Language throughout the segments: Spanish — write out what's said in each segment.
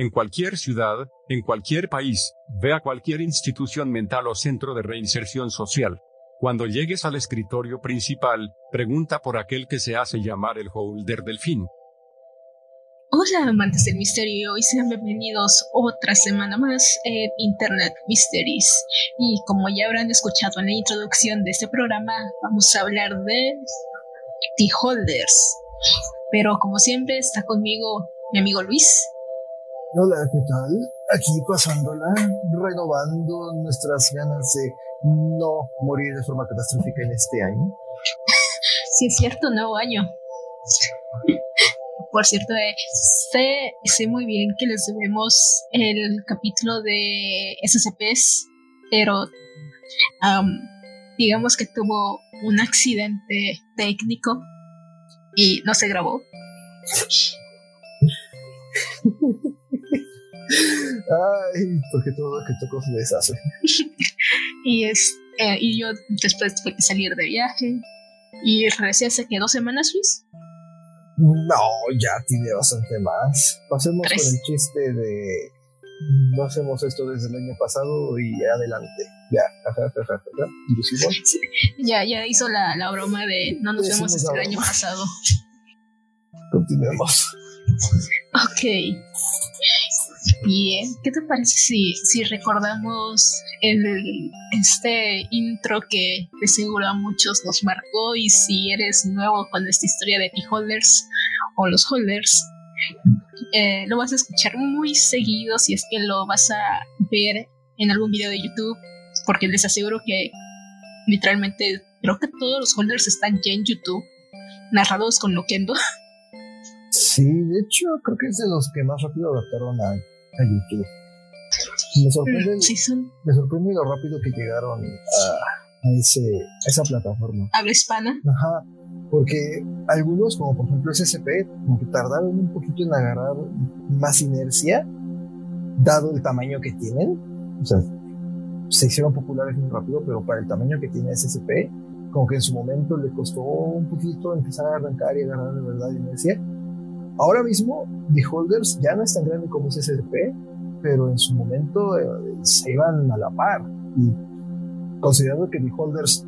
en cualquier ciudad, en cualquier país, ve a cualquier institución mental o centro de reinserción social. Cuando llegues al escritorio principal, pregunta por aquel que se hace llamar el holder del fin. Hola amantes del misterio y sean bienvenidos otra semana más en Internet Mysteries. Y como ya habrán escuchado en la introducción de este programa, vamos a hablar de The Holders. Pero como siempre está conmigo mi amigo Luis. Hola, ¿qué tal? Aquí pasándola, renovando nuestras ganas de no morir de forma catastrófica en este año. sí, es cierto, nuevo año. Por cierto, eh, sé, sé muy bien que les debemos el capítulo de SCPs, pero digamos que tuvo un accidente técnico y no se grabó. Ay, porque todo lo que tocó se deshace. y, es, eh, y yo después tuve que salir de viaje y regresé hace que dos semanas, Luis. No, ya tiene bastante más. Pasemos con el chiste de no hacemos esto desde el año pasado y adelante. Ya, Ya, ya hizo la, la, broma de no nos vemos desde el año pasado. Continuemos. Ok. Bien, ¿qué te parece si, si recordamos el, este intro que de seguro a muchos nos marcó y si eres nuevo con esta historia de T-Holders o los Holders, eh, lo vas a escuchar muy seguido si es que lo vas a ver en algún video de YouTube, porque les aseguro que literalmente creo que todos los Holders están ya en YouTube, narrados con Loquendo. Sí, de hecho creo que es de los que más rápido adaptaron a, YouTube. Me sorprende, mm, me sorprende lo rápido que llegaron a, a, ese, a esa plataforma. ¿Habla hispana? Ajá, porque algunos, como por ejemplo SCP, como que tardaron un poquito en agarrar más inercia, dado el tamaño que tienen. O sea, se hicieron populares muy rápido, pero para el tamaño que tiene SCP, como que en su momento le costó un poquito empezar a arrancar y agarrar de verdad inercia. Ahora mismo, The Holders ya no es tan grande como SCP, pero en su momento eh, se iban a la par. Y considerando que The Holders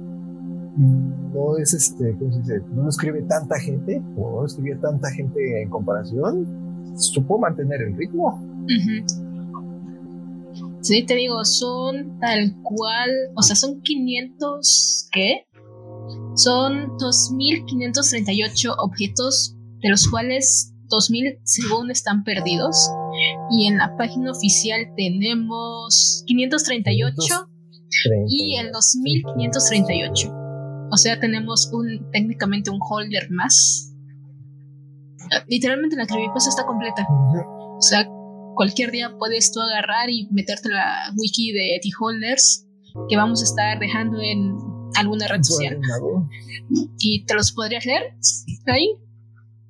no es este, ¿cómo se dice? No escribe tanta gente, o no escribía tanta gente en comparación, supo mantener el ritmo. Sí, te digo, son tal cual, o sea, son 500, ¿qué? Son 2.538 objetos, de los cuales 2.000 según están perdidos. Y en la página oficial tenemos 538 y el 2.538. O sea, tenemos un técnicamente un holder más. Literalmente la creepypasta está completa. O sea, cualquier día puedes tú agarrar y meterte la wiki de T-Holders que vamos a estar dejando en alguna red social. ¿Y te los podrías leer ahí?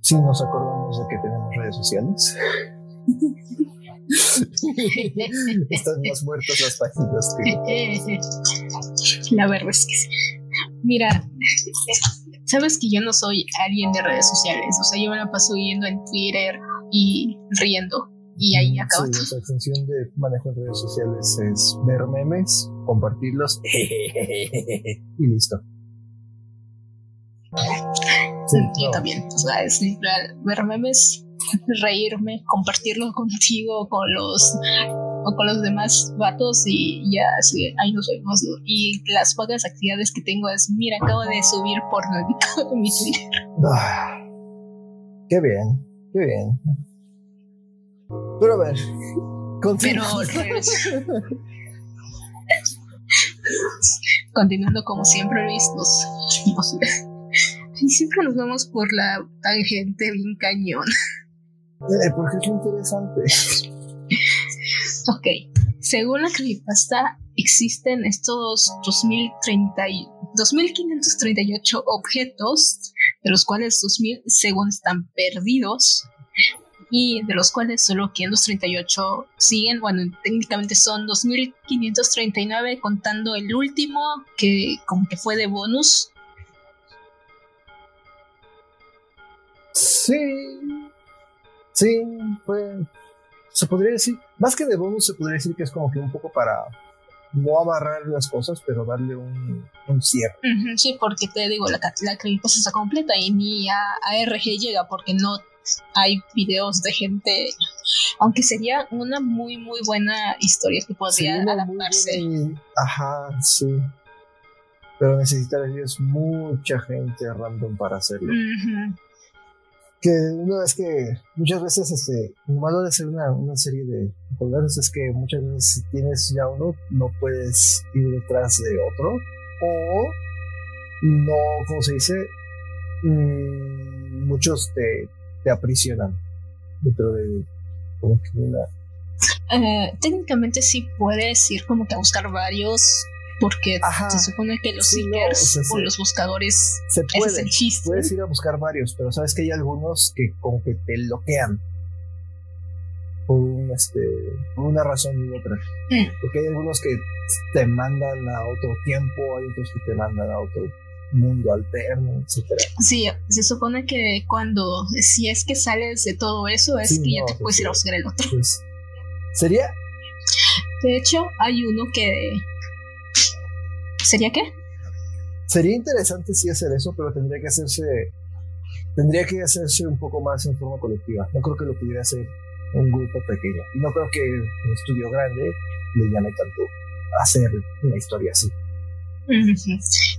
Sí, nos acordamos de que tenemos redes sociales. Están más muertas las páginas que. La verdad es que sí. Mira, sabes que yo no soy alguien de redes sociales, o sea, yo me la paso viendo en Twitter y riendo. Y ahí acaba. Sí, nuestra función de manejo en redes sociales es ver memes, compartirlos y listo. Sí, yo también. O sea, es ver memes, reírme, compartirlo contigo, con los o con los demás vatos y ya así, ahí nos vemos. Y las pocas actividades que tengo es, mira, acabo de subir porno en mi Twitter. Ah, qué bien, qué bien. Pero a ver, Pero, continuando como siempre, Luis, nos, y siempre nos vamos por la tangente bien cañón. Eh, porque es interesante. Ok, según la creepypasta, existen estos 2.538 objetos, de los cuales 2.000 según están perdidos, y de los cuales solo 538 siguen, bueno, técnicamente son 2.539 contando el último, que como que fue de bonus. Sí, sí, fue se podría decir, más que de bonus, se podría decir que es como que un poco para no amarrar las cosas, pero darle un, un cierre. sí, porque te digo, la, la está completa y ni a, a RG llega porque no hay videos de gente, aunque sería una muy, muy buena historia que podría adaptarse. Ajá, sí. Pero necesitarías mucha gente random para hacerlo. Que una vez que muchas veces, este, lo malo de hacer una, una serie de colores es que muchas veces si tienes ya uno, no puedes ir detrás de otro. O no, como se dice, mm, muchos te te aprisionan dentro de como que una... Eh, técnicamente sí puedes ir como que a buscar varios porque se supone que los seekers o, los buscadores se puede, puedes ir a buscar varios pero sabes que hay algunos que como que te bloquean por, un, este, por una razón u otra mm. porque hay algunos que te mandan a otro tiempo hay otros que te mandan a otro mundo alterno, etcétera. Sí, se supone que cuando, si es que sales de todo eso, es que ya te puedes ir a buscar el otro. Pues, ¿Sería? De hecho, hay uno que... ¿Sería qué? Sería interesante sí hacer eso, pero tendría que hacerse... Tendría que hacerse un poco más en forma colectiva. No creo que lo pudiera hacer un grupo pequeño. Y no creo que un estudio grande le llame tanto hacer una historia así.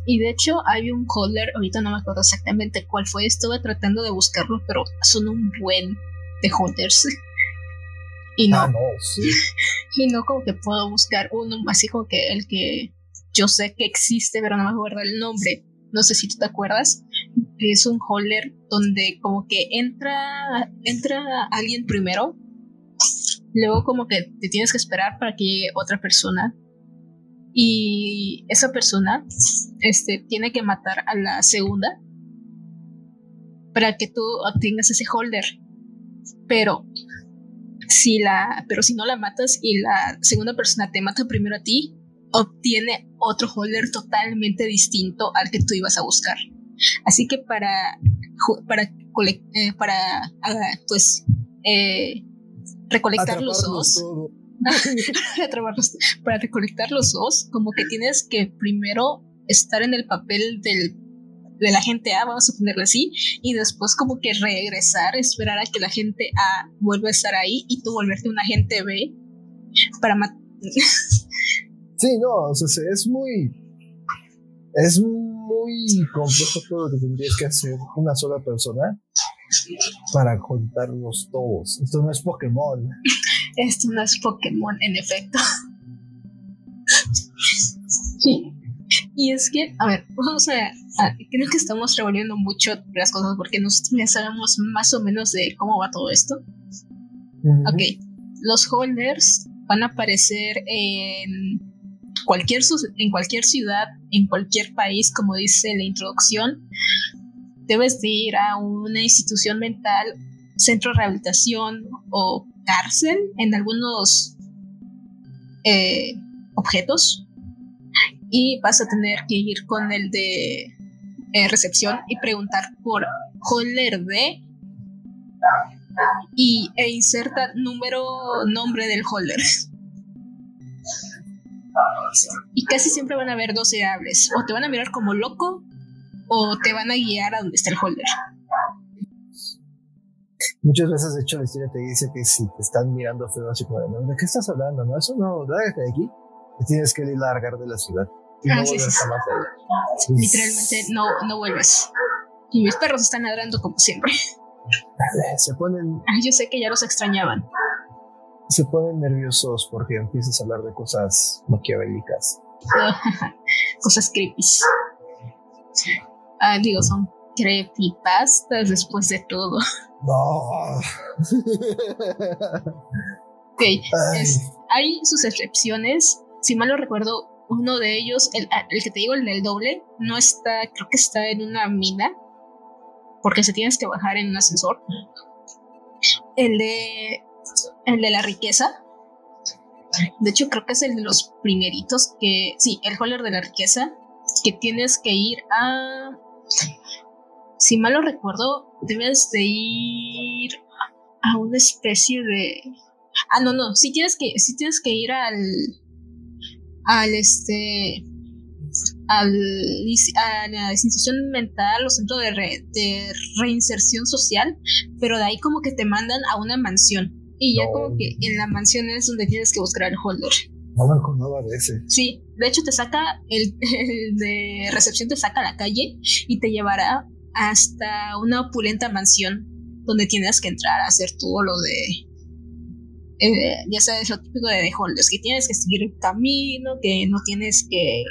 Y de hecho hay un holder, ahorita no me acuerdo exactamente cuál fue, estuve tratando de buscarlo, pero son un buen de holders. Y no, ah, no sí. y no como que puedo buscar uno así como que el que yo sé que existe, pero no me acuerdo el nombre. No sé si tú te acuerdas. Es un holder donde como que entra, entra alguien primero. Luego como que te tienes que esperar para que llegue otra persona y esa persona este, tiene que matar a la segunda para que tú obtengas ese holder. Pero si la, pero si no la matas y la segunda persona te mata primero a ti, obtiene otro holder totalmente distinto al que tú ibas a buscar. Así que para para eh, para ah, pues eh, recolectar los dos para recolectar los dos, como que tienes que primero estar en el papel del, de la gente A, vamos a ponerle así, y después como que regresar, esperar a que la gente A vuelva a estar ahí y tú volverte un agente B para matar. sí, no, o sea, es muy... Es muy complejo todo lo que tendrías que hacer una sola persona para contarlos todos. Esto no es Pokémon. Esto no es Pokémon, en efecto. sí. Y es que, a ver, vamos a, Creo que estamos revolviendo mucho las cosas porque nosotros ya sabemos más o menos de cómo va todo esto. Ok. Los holders van a aparecer en en cualquier ciudad, en cualquier país, como dice la introducción. Debes de ir a una institución mental, centro de rehabilitación o cárcel en algunos eh, objetos y vas a tener que ir con el de eh, recepción y preguntar por holder de y e inserta número nombre del holder y casi siempre van a haber dos variables o te van a mirar como loco o te van a guiar a donde está el holder Muchas veces, de hecho, la historia te dice que si te están mirando feo, así como, ¿de qué estás hablando? No, eso no, lárgate de aquí. Te tienes que largar de la ciudad. Y no ah, sí, Literalmente no, no vuelves. Y mis perros están ladrando como siempre. Se ponen. Ah, yo sé que ya los extrañaban. Se ponen nerviosos porque empiezas a hablar de cosas maquiavélicas. cosas creepy. Ah, digo, son creepypastas después de todo. No. ok. hay sus excepciones. Si mal lo recuerdo, uno de ellos, el, el, que te digo, el del doble, no está, creo que está en una mina. Porque se tienes que bajar en un ascensor. El de. El de la riqueza. De hecho, creo que es el de los primeritos que. Sí, el holder de la riqueza. Que tienes que ir a si mal lo recuerdo, debes de ir a una especie de... Ah, no, no, sí tienes que, sí tienes que ir al, al este, al, a la institución mental o centro de reinserción social, pero de ahí como que te mandan a una mansión. Y ya como que en la mansión es donde tienes que buscar al holder. No me acordaba de ese. Sí, de hecho te saca, el, el, de recepción te saca a la calle y te llevará hasta una opulenta mansión donde tienes que entrar a hacer todo lo de... Eh, ya sabes, lo típico de holders, que tienes que seguir el camino, que no tienes que...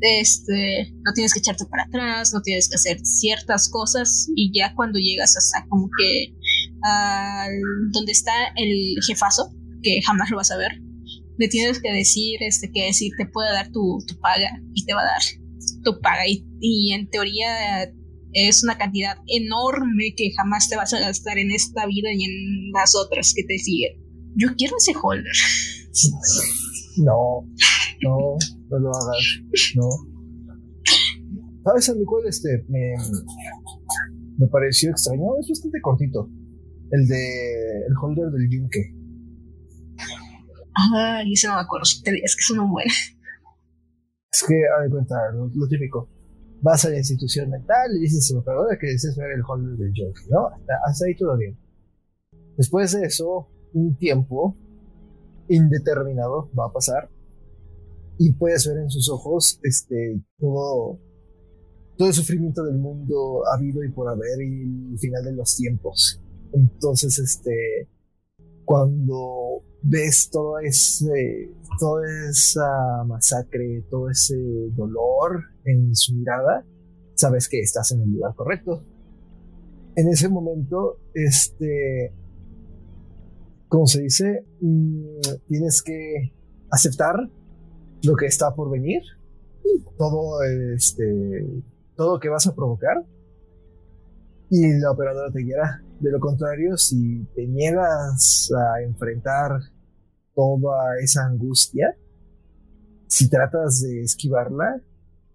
Este, no tienes que echarte para atrás, no tienes que hacer ciertas cosas y ya cuando llegas hasta como que al donde está el jefazo, que jamás lo vas a ver, le tienes que decir este que si te puede dar tu, paga y te va a dar tu paga y, y, en teoría es una cantidad enorme que jamás te vas a gastar en esta vida y en las otras que te siguen. Yo quiero ese holder. No, no, no lo hagas, no. ¿Sabes a mi cual este me pareció extraño? Es bastante cortito. El de el holder del yunque. Ah, y ese no me acuerdo. Es que eso no muere. Es que, a ver, cuenta, lo, lo, típico. Vas a la institución mental y dices a operadora que deseas ver el holder del yunque, ¿no? Hasta, hasta ahí todo bien. Después de eso, un tiempo indeterminado va a pasar y puedes ver en sus ojos este todo todo el sufrimiento del mundo habido y por haber y el final de los tiempos entonces, este, cuando ves todo ese, toda esa masacre, todo ese dolor en su mirada, sabes que estás en el lugar correcto. En ese momento, este, como se dice, mm, tienes que aceptar lo que está por venir, todo, este, todo lo que vas a provocar, y la operadora te guiará. De lo contrario, si te niegas a enfrentar toda esa angustia, si tratas de esquivarla,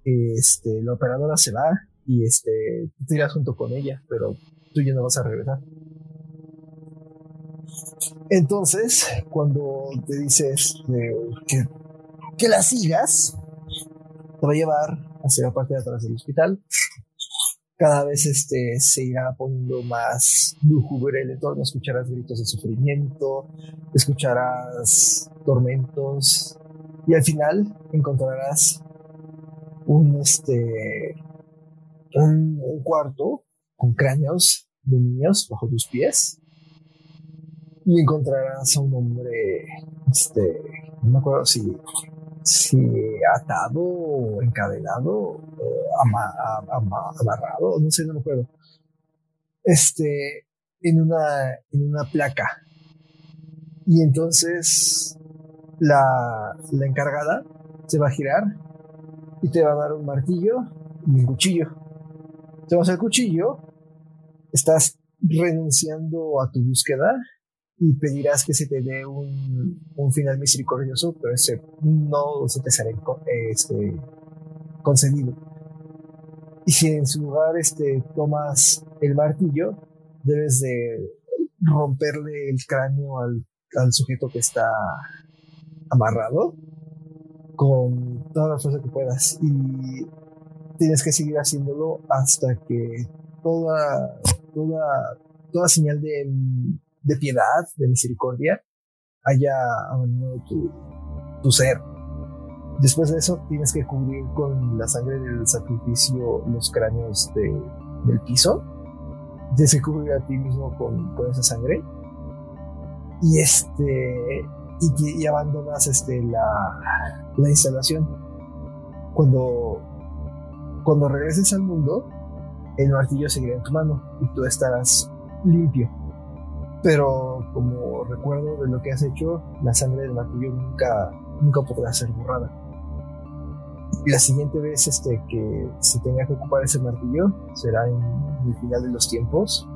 este, la operadora se va y este, te irás junto con ella, pero tú ya no vas a regresar. Entonces, cuando te dices que, que la sigas, te va a llevar hacia la parte de atrás del hospital cada vez este, se irá poniendo más lúgubre el entorno, escucharás gritos de sufrimiento, escucharás tormentos y al final encontrarás un, este, un, un cuarto con cráneos de niños bajo tus pies y encontrarás a un hombre, este, no me acuerdo si si atado encadenado, amarrado, no sé, no me acuerdo. Este, en una, en una placa. Y entonces la, la encargada se va a girar y te va a dar un martillo y un cuchillo. Te vas al cuchillo, estás renunciando a tu búsqueda y pedirás que se te dé un, un final misericordioso, pero ese no se te será este, concedido. Y si en su lugar este, tomas el martillo, debes de romperle el cráneo al, al sujeto que está amarrado con toda la fuerza que puedas y tienes que seguir haciéndolo hasta que toda toda toda señal de de piedad, de misericordia, haya abandonado tu, tu ser. Después de eso tienes que cubrir con la sangre del sacrificio los cráneos de, del piso. Tienes que cubrir a ti mismo con, con esa sangre. Y este. Y, y abandonas este, la, la instalación. Cuando, cuando regreses al mundo, el martillo seguirá en tu mano y tú estarás limpio pero como recuerdo de lo que has hecho, la sangre del martillo nunca, nunca podrá ser borrada. La siguiente vez este, que se tenga que ocupar ese martillo será en el final de los tiempos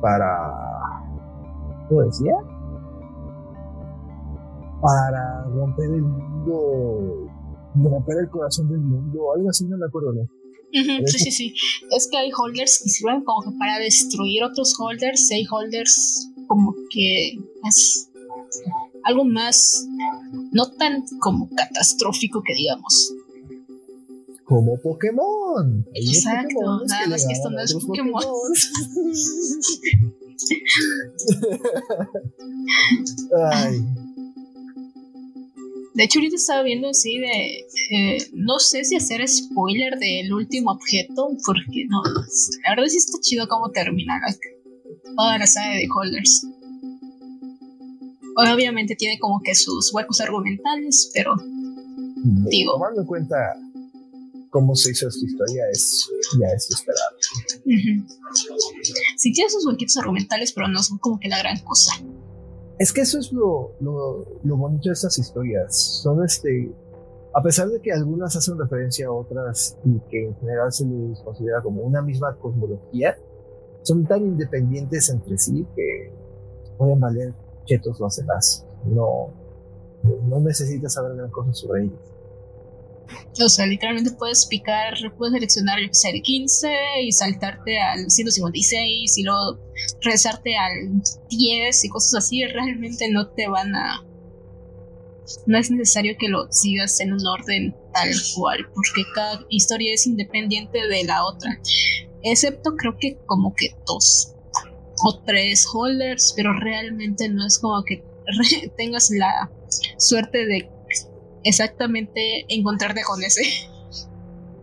para... ¿Cómo decía? Para romper el mundo, romper el corazón del mundo, algo así, no me acuerdo sí, sí, sí. Es que hay holders que sirven como que para destruir otros holders, hay holders como que es algo más, no tan como catastrófico que digamos. Como Pokémon. Exacto, nada más que esto no es Pokémon. Ay. De hecho, ahorita estaba viendo así de. Eh, no sé si hacer spoiler del último objeto, porque no. La verdad sí está chido cómo termina la, toda la saga de Holders. Obviamente tiene como que sus huecos argumentales, pero. Digo. Tomando en cuenta cómo se hizo esta historia, es ya es esperable. Sí, tiene sus huequitos argumentales, pero no son como que la gran cosa. Es que eso es lo, lo, bonito de estas historias. Son este. A pesar de que algunas hacen referencia a otras y que en general se les considera como una misma cosmología, son tan independientes entre sí que pueden valer chetos los demás. No, no necesitas saber gran cosa sobre ellos. O sea, literalmente puedes picar, puedes seleccionar el 15 y saltarte al 156 y luego regresarte al 10 y cosas así. Realmente no te van a. No es necesario que lo sigas en un orden tal cual, porque cada historia es independiente de la otra. Excepto creo que como que dos o tres holders, pero realmente no es como que tengas la suerte de exactamente encontrarte con ese.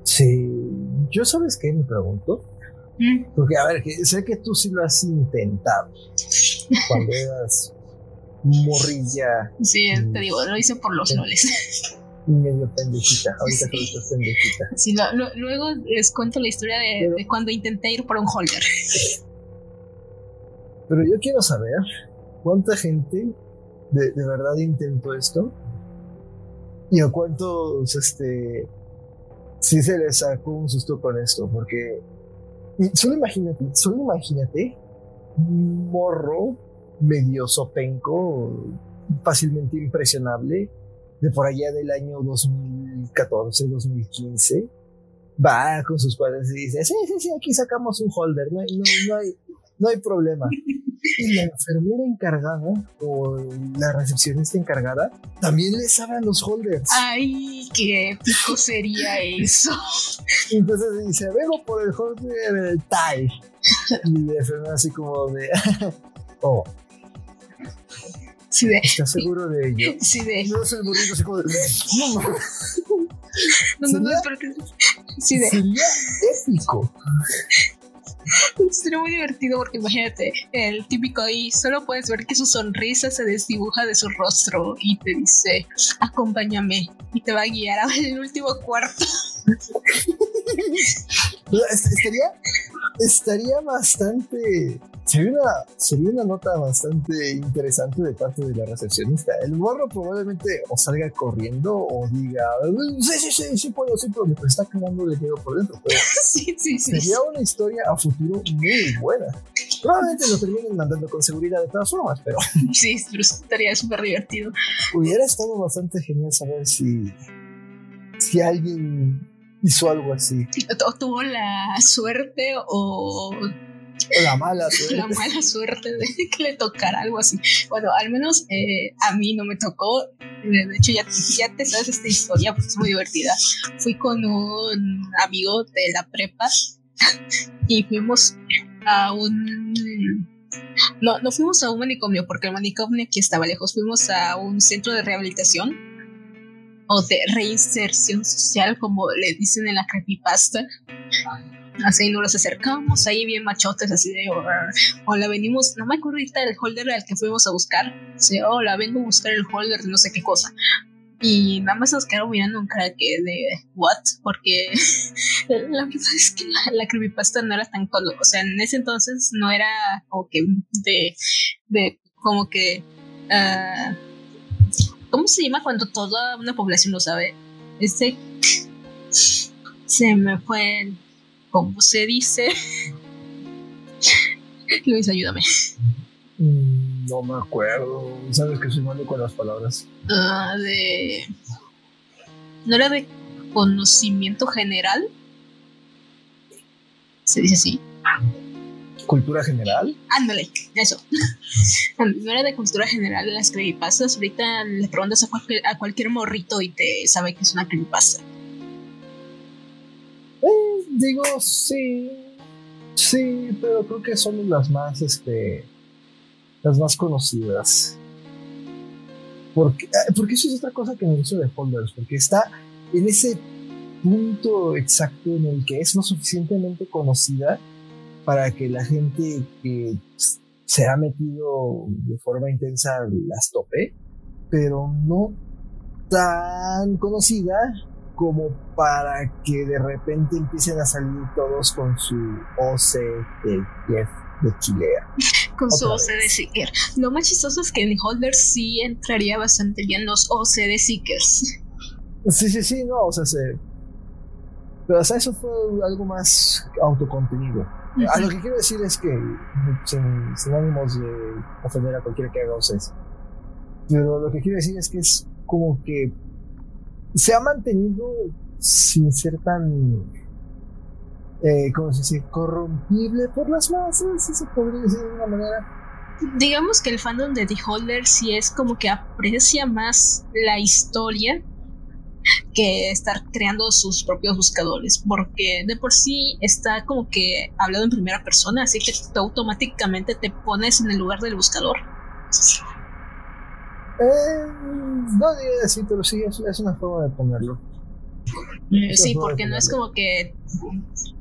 Sí, yo sabes qué me pregunto. Mm. Porque, a ver, sé que tú sí lo has intentado. cuando eras morrilla. Sí, te digo, lo hice por los loles. Medio pendejita, ahorita sí. estás pendejita. Sí, luego les cuento la historia de, cuando intenté ir por un holder. Pero yo quiero saber cuánta gente de, de verdad intentó esto y a cuántos, este, sí se les sacó un susto con esto, porque solo imagínate, solo imagínate morro medio sopenco, fácilmente impresionable, de por allá del año 2014, 2015, va con sus padres y dice, sí, sí, sí, aquí sacamos un holder, no, no, no hay, no hay problema. Y la enfermera encargada o la recepcionista encargada también le saben los holders. Ay, qué épico sería eso. Entonces dice, vengo por el holder TAI. Y la enfermera así como de, oh. Sí de, ¿Estás seguro de ello? Sí de. No es el burrito así como de. No, no, no, no, que. Sí de. Sería épico. Sería muy divertido porque imagínate, el típico ahí, solo puedes ver que su sonrisa se desdibuja de su rostro y te dice, acompáñame y te va a guiar al último cuarto. Estaría, estaría bastante Sería una, sería una nota bastante interesante de parte de la recepcionista. El morro probablemente o salga corriendo o diga, sí, sí, sí, sí puedo, sí puedo, pero está cagando de miedo por dentro. sí, sí, sí. Sería una historia a futuro muy buena. Probablemente lo terminen mandando con seguridad de todas formas, pero... sí, pero estaría súper divertido. Hubiera estado bastante genial saber si, si alguien hizo algo así. O tuvo la suerte o la mala suerte. La mala suerte de que le tocara algo así. Bueno, al menos eh, a mí no me tocó. De hecho, ya, ya te sabes esta historia porque es muy divertida. Fui con un amigo de la prepa y fuimos a un no, no fuimos a un manicomio porque el manicomio aquí estaba lejos. Fuimos a un centro de rehabilitación o de reinserción social, como le dicen en la creepypasta. Así nos acercamos ahí bien machotes, así de, hola, venimos, no me acuerdo ahorita del holder al que fuimos a buscar. Sí, hola, vengo a buscar el holder de no sé qué cosa. Y nada más nos quedaron mirando un cara que de, ¿what? Porque la verdad es que la, creepypasta no era tan colo. O sea, en ese entonces no era como que de, de como que, uh, ¿cómo se llama cuando toda una población lo sabe? Este, se me fue el ¿Cómo se dice? Luis, ayúdame. Mm, no me acuerdo. Sabes que soy malo con las palabras. Ah, de. ¿No era de conocimiento general? ¿Se dice así? Cultura general. Ándale, eso. no era de cultura general las creepypastas. Ahorita le preguntas a cualquier, a cualquier morrito y te sabe que es una creepypasta. Eh, digo, sí. Sí, pero creo que son las más, este. Las más conocidas. Porque, eh, porque eso es otra cosa que me gusta de Folders, porque está en ese punto exacto en el que es lo suficientemente conocida para que la gente que se ha metido de forma intensa las tope, pero no tan conocida como para que de repente empiecen a salir todos con su OC de Jeff de Chilea. Con su OC de Seeker. Lo más chistoso es que en Holder sí entraría bastante bien los OC de Seekers. Sí, sí, sí, no, o sea, se... Pero hasta eso fue algo más autocontenido. A lo que quiero decir es que, sin, ánimos de ofender a cualquiera que haga OCs, pero lo que quiero decir es que es como que se ha mantenido sin ser tan, eh, ¿cómo se dice?, corrompible por las masas, si se podría decir de alguna manera. Digamos que el fandom de The Holder sí es como que aprecia más la historia que estar creando sus propios buscadores, porque de por sí está como que hablado en primera persona, así que tú automáticamente te pones en el lugar del buscador. Eh, no diría así, pero sí, es, una forma de ponerlo. Eh, sí, porque no es como que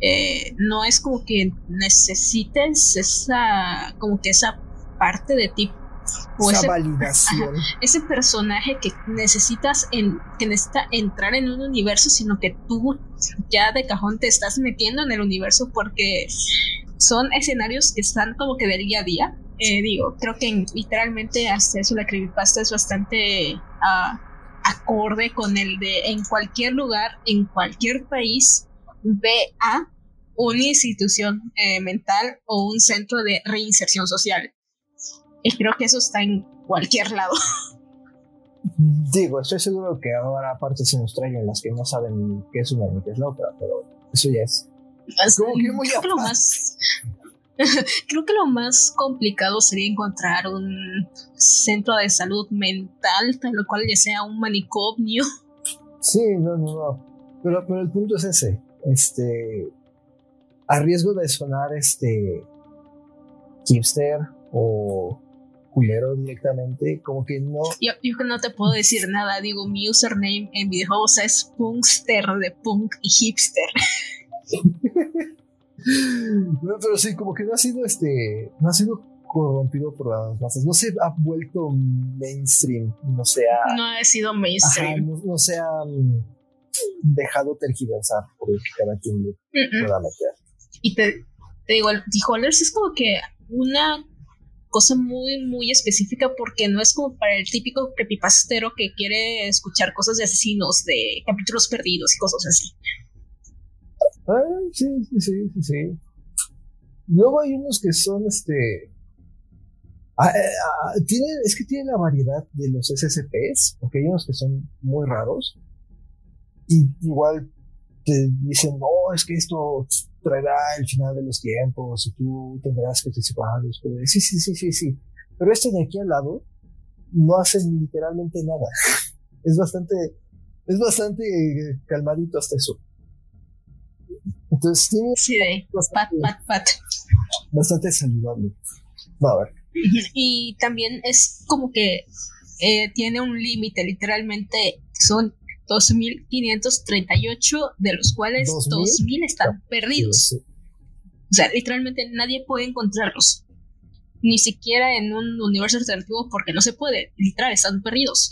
eh, no es como que necesites esa como que esa parte de ti o esa validación. ese personaje que necesitas en, que necesita entrar en un universo, sino que tú ya de cajón te estás metiendo en el universo porque son escenarios que están como que del día a día. Eh, digo, creo que literalmente hasta eso la creepypasta es bastante ah, acorde con el de en cualquier lugar, en cualquier país, ve a una institución eh, mental o un centro de reinserción social. Y creo que eso está en cualquier lado. Digo, estoy seguro que ahora partes se nos traigan las que no saben qué es una ni qué es la otra, pero eso ya es. Como que muy creo, que lo más, creo que lo más complicado sería encontrar un centro de salud mental, tal cual ya sea un manicomio. Sí, no, no, no. Pero, pero el punto es ese. Este. A riesgo de sonar este. Hipster o culero directamente, como que no. Yo, yo no te puedo decir nada, digo, mi username en videojuegos es punkster de punk y hipster. no, pero sí, como que no ha sido este, no ha sido corrompido por las masas, no se ha vuelto mainstream, no se ha... No ha sido mainstream. no, se ha mm, dejado tergiversar por el que cada quien le pueda meter. Y te, te digo, el Holders es como que una cosa muy, muy específica porque no es como para el típico creepypastero que quiere escuchar cosas de asesinos, de capítulos perdidos y cosas así. Sí, sí, sí, sí. Luego hay unos que son, este... Ah, eh, ah, es que tiene la variedad de los SCPs, porque hay unos que son muy raros. Y igual te dicen, no, es que esto traerá el final de los tiempos y tú tendrás que participar. Sí, sí, sí, sí, sí. Pero este de aquí al lado no hace literalmente nada. Es bastante, es bastante calmadito hasta eso. Entonces tiene sí, bastante, pat, pat, pat. bastante saludable. Va a ver. Y también es como que eh, tiene un límite, literalmente son 2.538, de los cuales 2.000 están perdidos. O sea, literalmente nadie puede encontrarlos. Ni siquiera en un universo alternativo porque no se puede. Literal, están perdidos.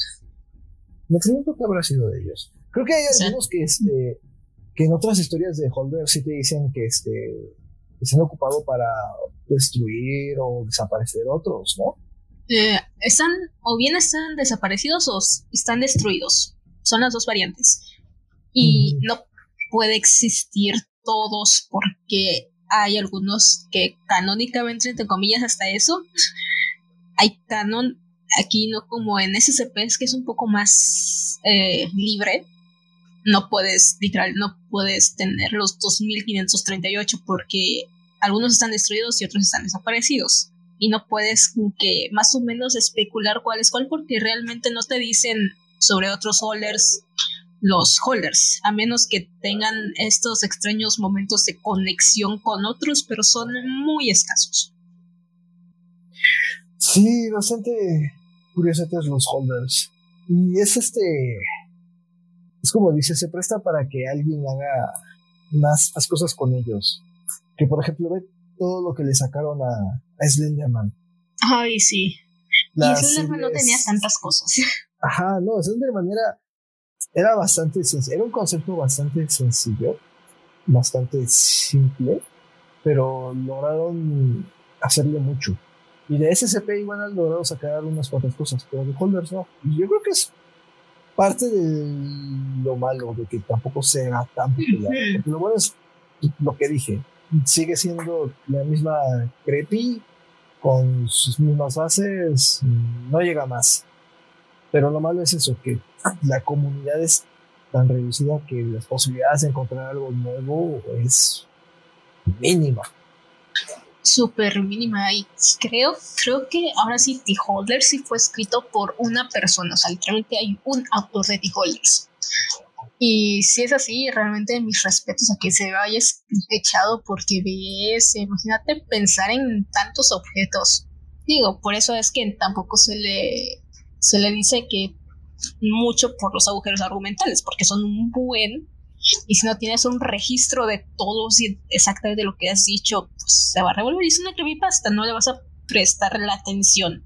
Me pregunto qué habrá sido de ellos. Creo que hay algunos que, este, que en otras historias de Holder sí te dicen que, este, se han ocupado para destruir o desaparecer otros, ¿no? Eh, están, o bien están desaparecidos o están destruidos. Son las dos variantes. Y no puede existir todos porque hay algunos que canónicamente, entre comillas, hasta eso, hay canon aquí no como en SCP, es que es un poco más eh, libre. No puedes, literal, no puedes tener los 2538 porque algunos están destruidos y otros están desaparecidos. Y no puedes que más o menos especular cuál es cuál porque realmente no te dicen sobre otros holders los holders, a menos que tengan estos extraños momentos de conexión con otros, pero son muy escasos. Sí, bastante curiosos los holders. Y es este. Es como dice, se presta para que alguien haga más, cosas con ellos. Que por ejemplo, ve todo lo que le sacaron a, Slenderman. Ay, sí. y Slenderman no tenía tantas cosas. Ajá, no, Slenderman era, era bastante sencillo. Era un concepto bastante sencillo, bastante simple, pero lograron hacerle mucho. Y de SCP igual han logrado sacar unas cuantas cosas, pero de Holders no. Y yo creo que es parte de lo malo de que tampoco sea tan popular. Porque lo bueno es lo que dije. Sigue siendo la misma creepy, con sus mismas bases, no llega más. Pero lo malo es eso, que la comunidad es tan reducida que las posibilidades de encontrar algo nuevo es mínima súper mínima y creo, creo que ahora sí The Holder sí fue escrito por una persona, o sea, literalmente hay un autor de The Holders. Y si es así, realmente mis respetos a que se vaya echado porque ves, imagínate pensar en tantos objetos. Digo, por eso es que tampoco se le, se le dice que mucho por los agujeros argumentales, porque son un buen y si no tienes un registro de todos y exactamente lo que has dicho, pues se va a revolver. Y es una creepypasta, no le vas a prestar la atención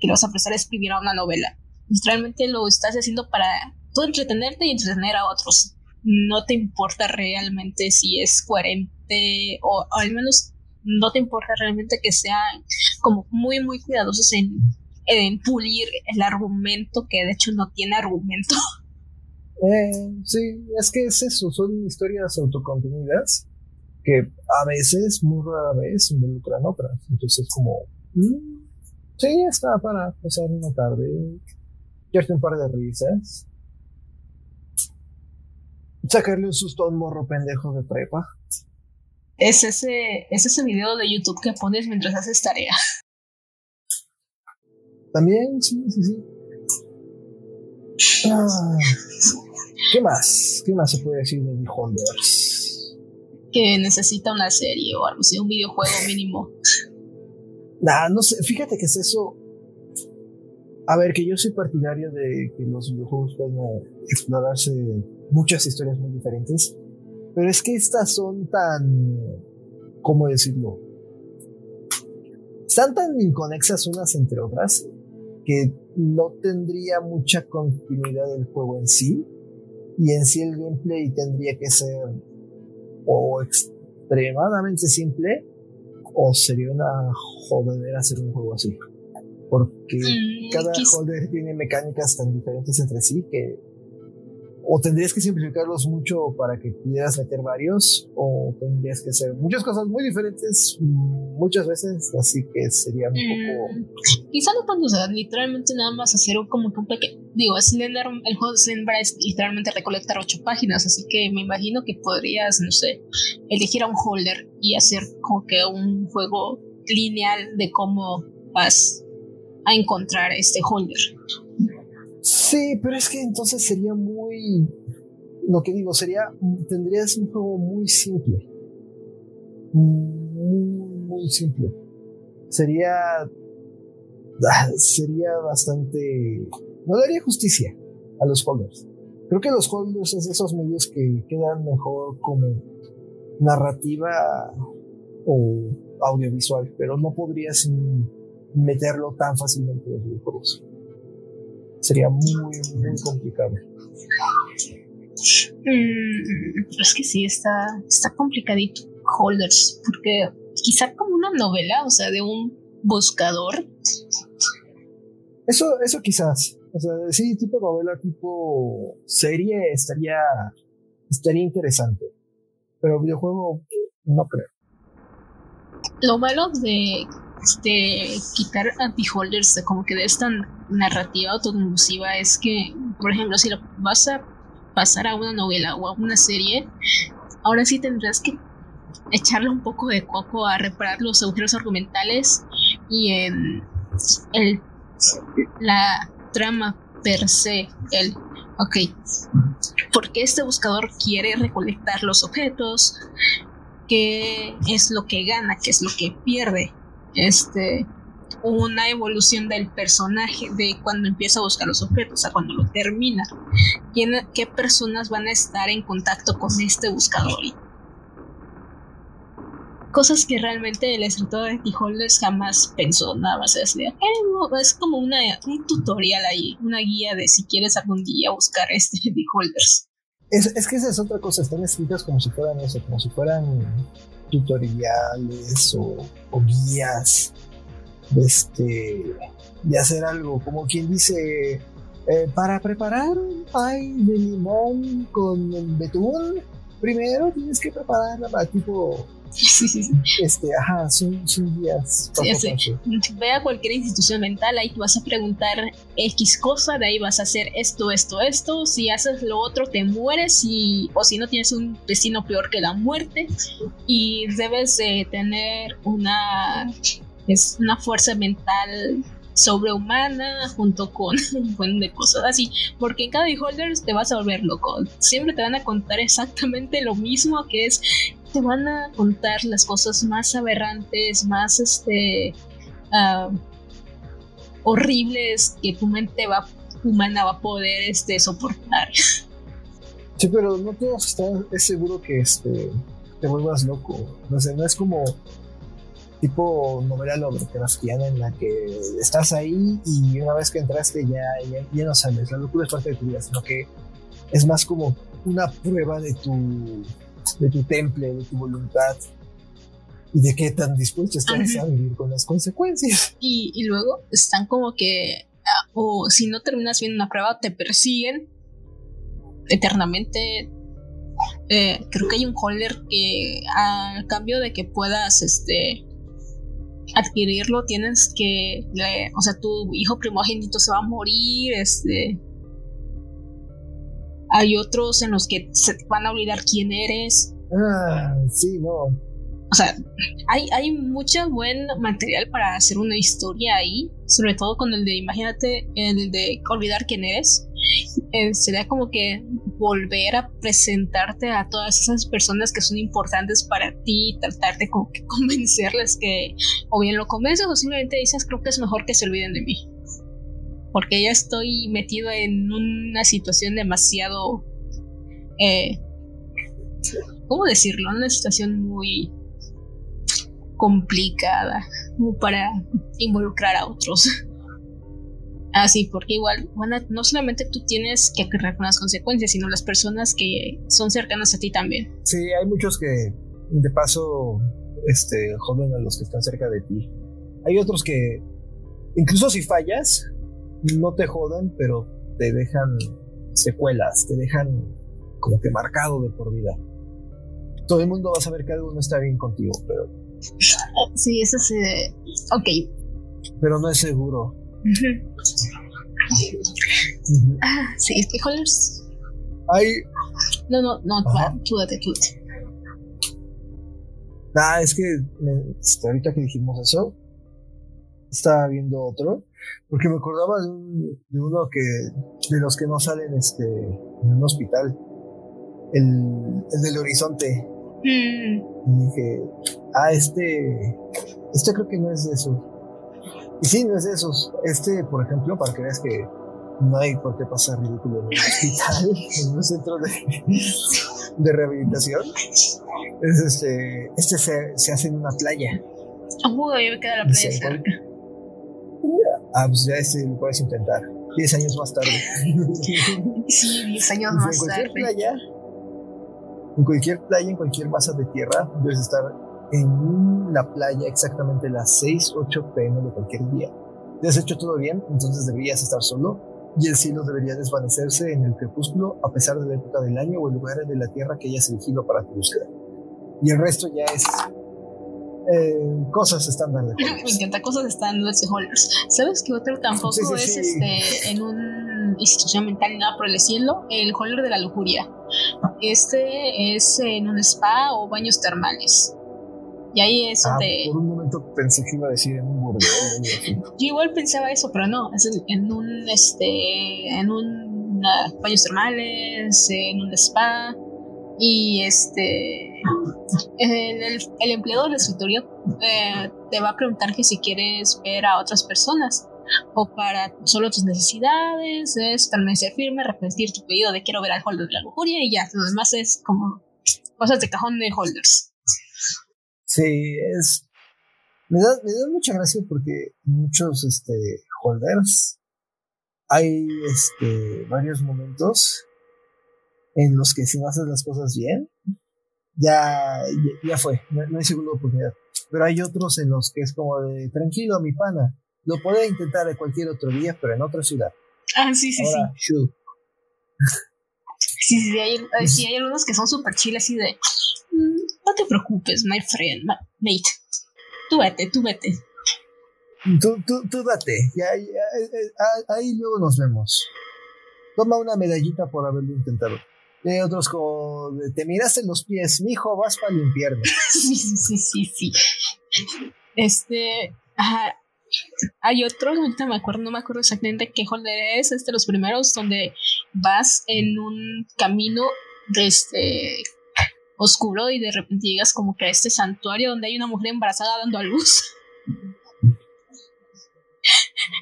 que le vas a prestar a escribir a una novela. Literalmente lo estás haciendo para tú entretenerte y entretener a otros. No te importa realmente si es coherente o, al menos no te importa realmente que sean como muy, muy cuidadosos en, en pulir el argumento que de hecho no tiene argumento. Eh, sí, es que es eso, son historias autocontenidas que a veces, muy rara vez, involucran otras. Entonces, como, mm, sí, está para pasar una tarde, echarte un par de risas, sacarle un susto a un morro pendejo de prepa. Es ese, es ese video de YouTube que pones mientras haces tarea. También, sí, sí, sí. Ah. ¿Qué más? ¿Qué más se puede decir de Beholders? Que necesita una serie o algo así, un videojuego mínimo. Nah, no sé, fíjate que es eso. A ver, que yo soy partidario de que los videojuegos puedan explorarse muchas historias muy diferentes, pero es que estas son tan. ¿Cómo decirlo? Están tan inconexas unas entre otras que no tendría mucha continuidad del juego en sí y en sí el gameplay tendría que ser o extremadamente simple o sería una jodedera hacer un juego así. Porque mm, cada holder tiene mecánicas tan diferentes entre sí que o tendrías que simplificarlos mucho para que pudieras meter varios, o tendrías que hacer muchas cosas muy diferentes muchas veces, así que sería un mm, poco... Quizá no tanto, o sea, literalmente nada más hacer como que un pequeño... Digo, Slender, el juego de Slender es literalmente recolectar ocho páginas, así que me imagino que podrías, no sé, elegir a un holder y hacer como que un juego lineal de cómo vas a encontrar este holder. Sí, pero es que entonces sería muy. Lo que digo, sería. Tendrías un juego muy simple. Muy, muy simple. Sería. Ah, sería bastante. No daría justicia a los holders. Creo que los holders es esos medios que quedan mejor como narrativa o audiovisual, pero no podrías meterlo tan fácilmente en los videojuegos sería muy, muy complicado. Mm, es que sí, está, está complicadito. Holders, porque quizá como una novela, o sea, de un buscador. Eso, eso quizás. O sea, sí, tipo novela, tipo serie estaría, estaría interesante. Pero videojuego, no creo. Lo malo de de quitar anti-holders de como que de esta narrativa autoconclusiva es que, por ejemplo, si vas a pasar a una novela o a una serie, ahora sí tendrás que echarle un poco de coco a reparar los agujeros argumentales y en el, la trama per se, el, ok, porque este buscador quiere recolectar los objetos, qué es lo que gana, qué es lo que pierde, este, una evolución del personaje de cuando empieza a buscar los objetos a cuando lo termina, qué personas van a estar en contacto con este buscador cosas que realmente el escritor de T-Holders jamás pensó, nada más es, eh, como una, un tutorial ahí, una guía de si quieres algún día buscar este T-Holders. Es, es, que esa es otra cosa, están escritas como si fueran eso, como si fueran tutoriales o, guías este, de hacer algo, como quien dice, eh, para preparar un pie de limón con betún, primero tienes que prepararla para tipo este, ajá, son, días. Ve a cualquier institución mental, ahí vas a preguntar X cosa, de ahí vas a hacer esto, esto, esto. Si haces lo otro, te mueres, y, o si no tienes un destino peor que la muerte. Y debes de tener una, es una fuerza mental sobrehumana junto con un buen de cosas así, porque en cada beholder te vas a volver loco. Siempre te van a contar exactamente lo mismo que es te van a contar las cosas más aberrantes, más este uh, horribles que tu mente va, humana va a poder este, soportar. Sí, pero no todos están, es seguro que este, te vuelvas loco. No sé, no es como tipo novela Lovecraftiana en la que estás ahí y una vez que entraste ya, ya, ya no sales. La locura es parte de tu vida, sino que es más como una prueba de tu de tu temple, de tu voluntad y de qué tan dispuesto estás a vivir con las consecuencias. Y, y luego están como que, ah, o si no terminas bien una prueba, te persiguen eternamente. Eh, creo que hay un holder que al cambio de que puedas este adquirirlo tienes que o sea tu hijo primogénito se va a morir este hay otros en los que se van a olvidar quién eres. Ah, sí, no. O sea, hay, hay mucho buen material para hacer una historia ahí, sobre todo con el de, imagínate, el de olvidar quién eres. Eh, sería como que volver a presentarte a todas esas personas que son importantes para ti, tratarte como que convencerles que o bien lo convences o simplemente dices creo que es mejor que se olviden de mí porque ya estoy metido en una situación demasiado... Eh, ¿Cómo decirlo? Una situación muy complicada para involucrar a otros. Así, ah, porque igual, no solamente tú tienes que cargar con las consecuencias, sino las personas que son cercanas a ti también. Sí, hay muchos que de paso este, joden a los que están cerca de ti. Hay otros que, incluso si fallas, no te jodan, pero te dejan secuelas, te dejan como que marcado de por vida. Todo el mundo va a saber que algo no está bien contigo, pero... Sí, eso sí. Ok. Pero no es seguro. Ah, sí, híjoles. Hay... No, no, no, tú date, tú Ah, es que este, ahorita que dijimos eso, estaba viendo otro porque me acordaba de, uno que, de los que no salen este, en un hospital, el, el del horizonte. Mm. Y dije, ah, este, este creo que no es de esos. Y sí, no es de esos. Este, por ejemplo, para que veas que no hay por qué pasar ridículo en un hospital, en un centro de, de rehabilitación. Es este, este se, se hace en una playa. Yo me queda la playa cerca. Ah, pues ya este lo puedes intentar. Diez años más tarde. sí, diez años más en tarde. Playa, en cualquier playa, en cualquier masa de tierra, debes estar en la playa exactamente a las 6, 8 pm de cualquier día. ¿Te has hecho todo bien? Entonces deberías estar solo y el cielo debería desvanecerse en el crepúsculo a pesar de la época del año o el lugar de la tierra que hayas elegido para tu búsqueda. Y el resto ya es eh, cosas estándar de Me encanta cosas estándar de Holders. ¿Sabes que otro tampoco es este en una institución mental nada por el estilo? El Holder de la lujuria. Este es en un spa o baños termales. Y ahí es Ah, donde. por un momento pensé que iba a decir en un bordel. Yo igual pensaba eso, pero no. Es en, en un este. en un ah, baños termales, en un spa. Y este. El, empleado del escritorio eh, te va a preguntar que si quieres ver a otras personas. O para solo tus necesidades, es permanecer firme, repetir tu pedido de quiero ver al holder de la lujuria y ya. Lo demás es como cosas de cajón de holders. Sí, es. Me da, me da mucha gracia porque muchos este, holders hay este, varios momentos en los que si no haces las cosas bien, ya, ya, fue, no, no hay segunda oportunidad. Pero hay otros en los que es como de tranquilo, mi pana, lo podría intentar de cualquier otro día, pero en otra ciudad. Ah, sí, sí, Ahora, shoot. sí. Sí, sí, hay, hay- sí, hay algunos que son súper chiles así de. "Mm, No te preocupes, my friend, ma- mate. Tú vete, tú vete. Tú, tú, tú date, ya, ya, eh, eh, ah, ahí luego nos vemos. Toma una medallita por haberlo intentado. Hay otros como, de, te miraste los pies, mijo, vas para el infierno. Sí, sí, sí, sí. Este. Hay otros, ahorita me acuerdo, no me acuerdo exactamente qué holder es, es de los primeros donde vas en un camino de este oscuro y de repente llegas como que a este santuario donde hay una mujer embarazada dando a luz.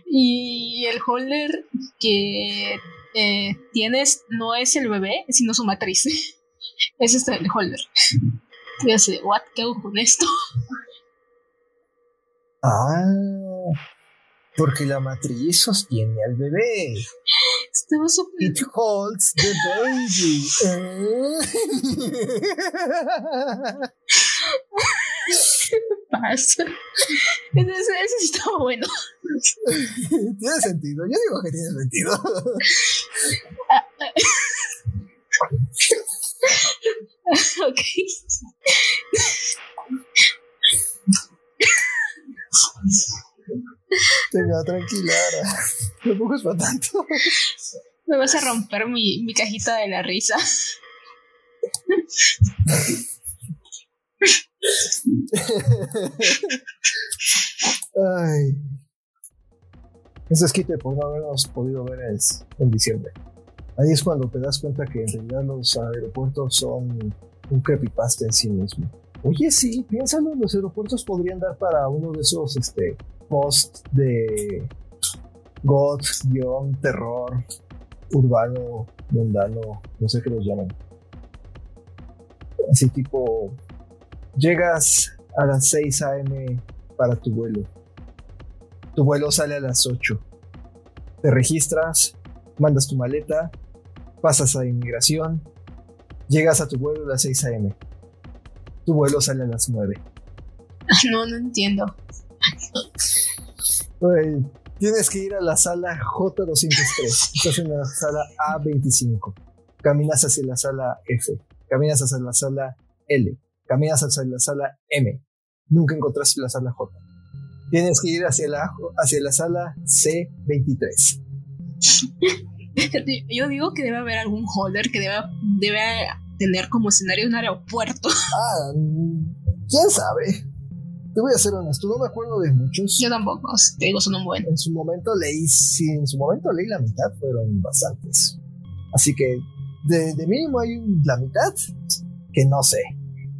Y el holder que eh, tienes no es el bebé, sino su matriz. Es este el holder. Y así, ¿what? ¿Qué hago con esto? Ah, porque la matriz sostiene al bebé. Estaba súper. It holds the baby. ¿Qué pasa? Sí estaba bueno. tiene sentido, yo digo que tiene sentido. ok. Tenga, tranquila, Ara. Tampoco es para tanto. Me vas a romper mi, mi cajita de la risa. Ay. Eso es quite por no habernos podido ver en, en diciembre. Ahí es cuando te das cuenta que en realidad los aeropuertos son un creepypasta en sí mismo. Oye, sí, piénsalo, los aeropuertos podrían dar para uno de esos este, posts de God, guion, terror, urbano, mundano, no sé qué los llaman. Así tipo, llegas a las 6 a.m. para tu vuelo. Tu vuelo sale a las 8. Te registras, mandas tu maleta, pasas a inmigración, llegas a tu vuelo a las 6 a.m. Tu vuelo sale a las 9. No, no entiendo. Tienes que ir a la sala J203. Estás en la sala A25. Caminas hacia la sala F. Caminas hacia la sala L. Caminas hacia la sala M. Nunca encontraste la sala J. Tienes que ir hacia la, hacia la sala C23. Yo digo que debe haber algún holder que debe, debe tener como escenario un aeropuerto. Ah, quién sabe. Te voy a ser honesto, no me acuerdo de muchos. Yo tampoco, te digo, son un buen. En su momento leí, si en su momento leí la mitad, fueron bastantes. Así que de, de mínimo hay un- la mitad que no sé.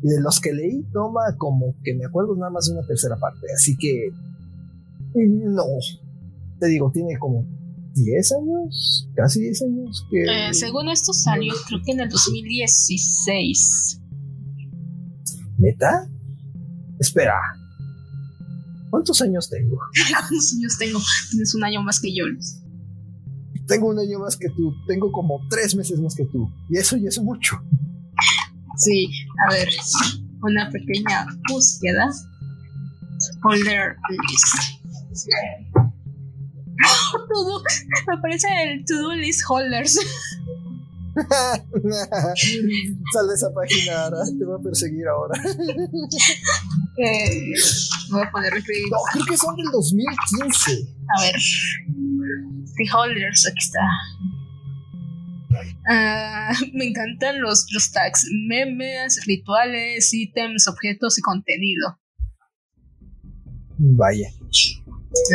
Y de los que leí, toma como que me acuerdo nada más de una tercera parte. Así que no. Te digo, tiene como 10 años, casi 10 años que... Eh, según esto salió, creo que en el 2016. ¿Neta? Espera. ¿Cuántos años tengo? ¿Cuántos años tengo? Tienes un año más que yo. Luis. Tengo un año más que tú. Tengo como tres meses más que tú. Y eso ya es mucho. Sí, a ver, una pequeña búsqueda. Folder list. Todo, me aparece el to-do list holders. Sal de esa página, Ara. Te va a perseguir ahora. Eh, voy a poner aquí. No, creo que son del 2015. A ver. The holders, aquí está. Ah, me encantan los, los tags, memes, rituales, ítems, objetos y contenido. Vaya.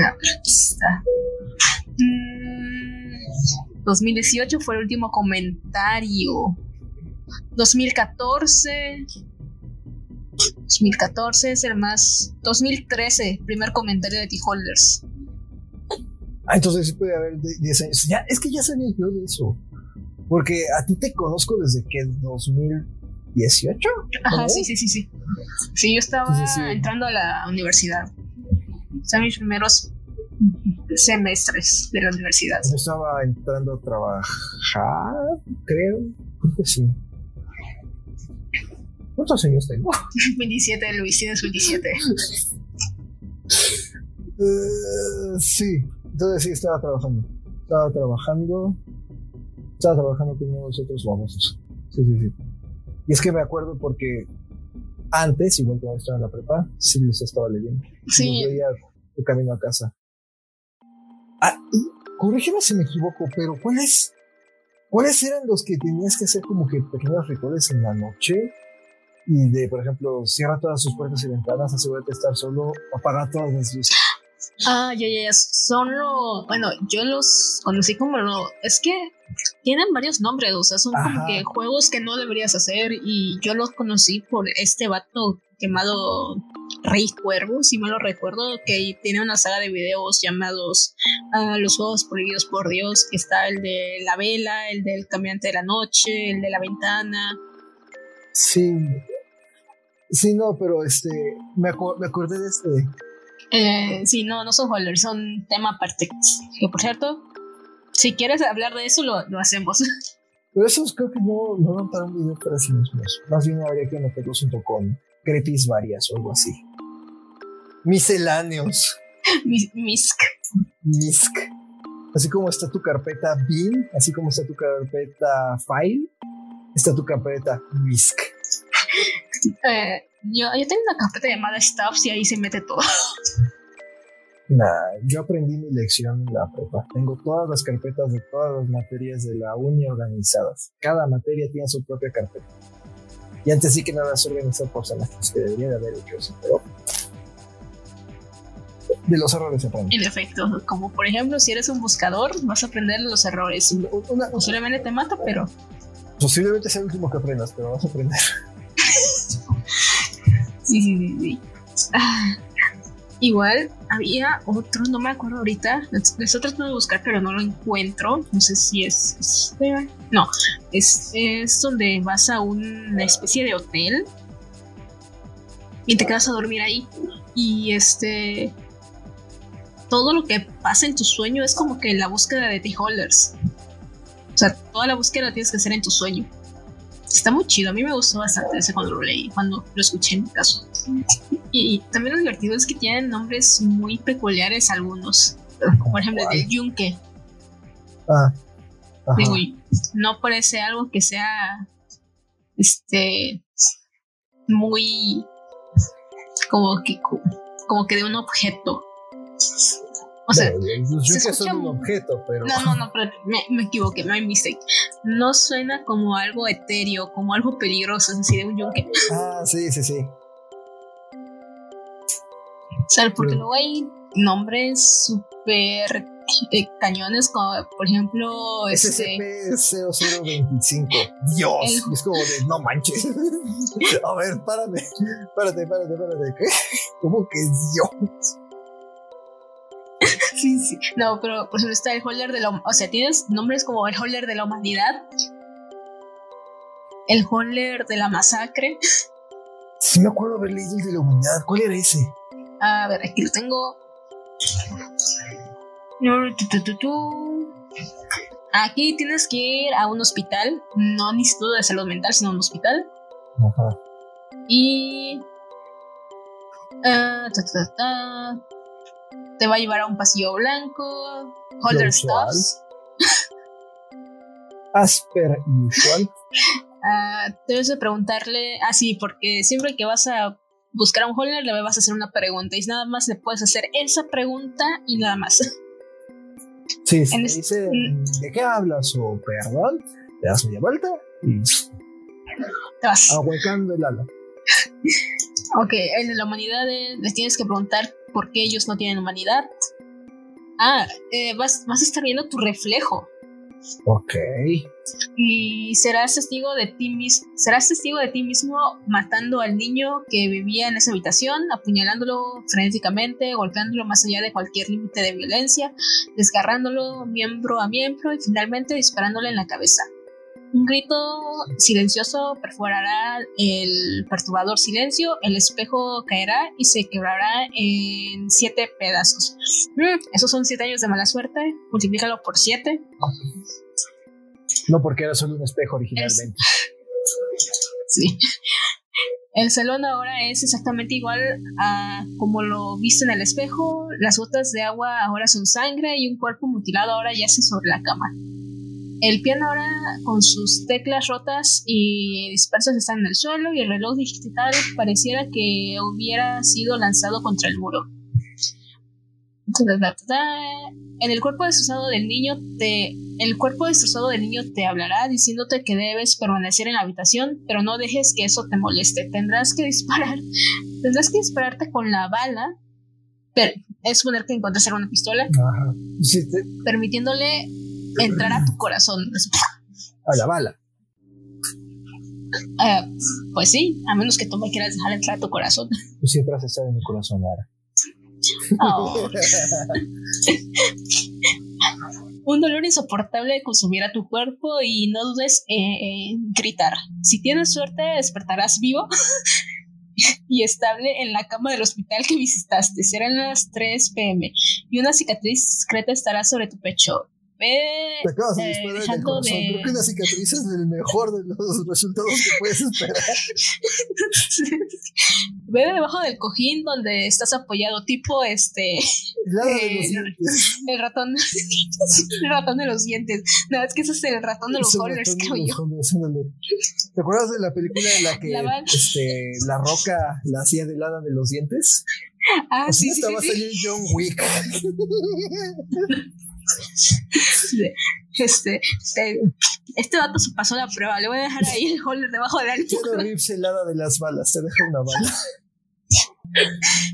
Ah, está. Mm, 2018 fue el último comentario. 2014. 2014 es el más. 2013, primer comentario de T-Holders. Ah, entonces sí puede haber de- 10 años. Ya, es que ya sabía yo de eso. Porque a ti te conozco desde que 2018. Ajá, ¿no? sí, sí, sí, sí. Sí, yo estaba sí, entrando a la universidad. Son mis primeros semestres de la universidad. Yo estaba entrando a trabajar, creo. Creo que sí. ¿Cuántos años tengo? 27, Luis, tienes 27. Eh, sí, entonces sí, estaba trabajando. Estaba trabajando. Estaba trabajando con uno de los otros famosos. Sí, sí, sí. Y es que me acuerdo porque antes, igual cuando estaba en la prepa, sí los estaba leyendo. Sí, Los veía de camino a casa. Ah, y corrígeme si me equivoco, pero ¿cuáles, ¿cuáles eran los que tenías que hacer como que pequeños rituales en la noche? Y de, por ejemplo, cierra todas sus puertas y ventanas, asegúrate de estar solo, apaga todas las luces. Ah, ya, ya, ya. Son los. Bueno, yo los conocí como lo. Es que tienen varios nombres, o sea, son como que juegos que no deberías hacer. Y yo los conocí por este vato llamado Rey Cuervo, si mal lo recuerdo, que tiene una saga de videos llamados ah, Los Juegos Prohibidos por Dios, que está el de la vela, el del cambiante de la noche, el de la ventana. Sí. Sí, no, pero este, me, acu- me acordé de este. Eh, sí, no, no son holders, son tema aparte. Que por cierto, si quieres hablar de eso, lo, lo hacemos. Pero esos creo que no, no dan para un video para sí mismos. Más bien habría que meterlos junto con crepis varias o algo así. Misceláneos. Mis, Misk. Misk. Así como está tu carpeta bin, así como está tu carpeta file, está tu carpeta Misk. Eh, yo, yo tengo una carpeta llamada Stuffs y ahí se mete todo. Nah, yo aprendí mi lección en la prepa. Tengo todas las carpetas de todas las materias de la uni organizadas. Cada materia tiene su propia carpeta. Y antes sí que no las organizado por semestres, que debería de haber hecho eso, pero de los errores se aprende. En efecto, como por ejemplo, si eres un buscador, vas a aprender los errores. Una- Posiblemente te mata, pero posiblemente sea el último que aprendas, pero vas a aprender. sí, sí, sí. sí. Ah, igual había otro, no me acuerdo ahorita. lo estoy tratando de buscar, pero no lo encuentro. No sé si es. este, No, es, es donde vas a una especie de hotel y te quedas a dormir ahí. Y este. Todo lo que pasa en tu sueño es como que la búsqueda de T-Holders. O sea, toda la búsqueda la tienes que hacer en tu sueño. Está muy chido. A mí me gustó bastante ese cuando lo leí, cuando lo escuché en mi caso. Y también lo divertido es que tienen nombres muy peculiares algunos. Por ejemplo, el del Yunque. Ah. Digo, no parece algo que sea este muy como que como que de un objeto. O sea, Bueno, los se yukes son escucha un objeto, pero no, no, no, pero me, me equivoqué, my mistake. No suena como algo etéreo, como algo peligroso, es decir, de un yunque. Ah, sí, sí, sí. O sea, porque luego hay nombres súper eh, cañones, como por ejemplo, este. SCP-0025. Dios. El- Y es como de, no manches. A ver, párame. Párate, párate, párate. ¿Cómo que Dios? Sí, sí. No, pero por ejemplo está el holder de la O sea, tienes nombres como el holder de la humanidad, el holder de la masacre. Sí me acuerdo haber leído el de la humanidad. ¿Cuál era ese? A ver, aquí lo tengo. Aquí tienes que ir a un hospital, no un instituto de salud mental, sino un hospital. Ajá. Y. ah, ta, ta, ta, ta. Te va a llevar a un pasillo blanco. Holder usual. stuffs. Asper usual. Ah, debes de preguntarle. Ah, sí, porque siempre que vas a buscar a un holder le vas a hacer una pregunta. Y nada más le puedes hacer esa pregunta y nada más. Sí, sí. En es- Dice, ¿de qué hablas? O perdón. le das media vuelta y Te vas. ahuecando el ala. Ok, en la humanidad eh, les tienes que preguntar por qué ellos no tienen humanidad. Ah, eh, vas, vas a estar viendo tu reflejo. Ok. y serás testigo de ti mismo, serás testigo de ti mismo matando al niño que vivía en esa habitación, apuñalándolo frenéticamente, golpeándolo más allá de cualquier límite de violencia, desgarrándolo miembro a miembro y finalmente disparándole en la cabeza. Un grito silencioso perforará el perturbador silencio, el espejo caerá y se quebrará en siete pedazos. Mm, esos son siete años de mala suerte, multiplícalo por siete. No porque era solo un espejo originalmente. Sí. El salón ahora es exactamente igual a como lo viste en el espejo. Las gotas de agua ahora son sangre y un cuerpo mutilado ahora yace sobre la cama. El piano ahora con sus teclas rotas y dispersas está en el suelo y el reloj digital pareciera que hubiera sido lanzado contra el muro. En el cuerpo destrozado del niño te el cuerpo destrozado del niño te hablará diciéndote que debes permanecer en la habitación, pero no dejes que eso te moleste. Tendrás que disparar, tendrás que dispararte con la bala. Pero es suponer que encontraste una pistola, Ajá. Sí, te- permitiéndole entrar a tu corazón. a la bala. Eh, pues sí, a menos que tú me quieras dejar entrar a tu corazón. Tú siempre has estado en mi corazón, Lara. Oh. Un dolor insoportable consumirá tu cuerpo y no dudes en gritar. Si tienes suerte, despertarás vivo y estable en la cama del hospital que visitaste. Serán las 3 pm y una cicatriz discreta estará sobre tu pecho. Ve Te acabas de eh, disparar en el corazón. de- Creo que una cicatriz es el mejor de los resultados que puedes esperar. Ve debajo del cojín donde estás apoyado, tipo este El de Eh, dientes. el ratón, el ratón de los dientes. No, es que ese es el ratón de los Holders, de creo yo. Holders. ¿Te acuerdas de la película en la que La este, la roca la hacía de lana de los dientes? Ah, Así sí, sí, estaba sí, sí. salir John Wick. Este, este, este vato se pasó la prueba. Le voy a dejar ahí el holder debajo de la Quiero Reeves helada de las balas. Te deja una bala.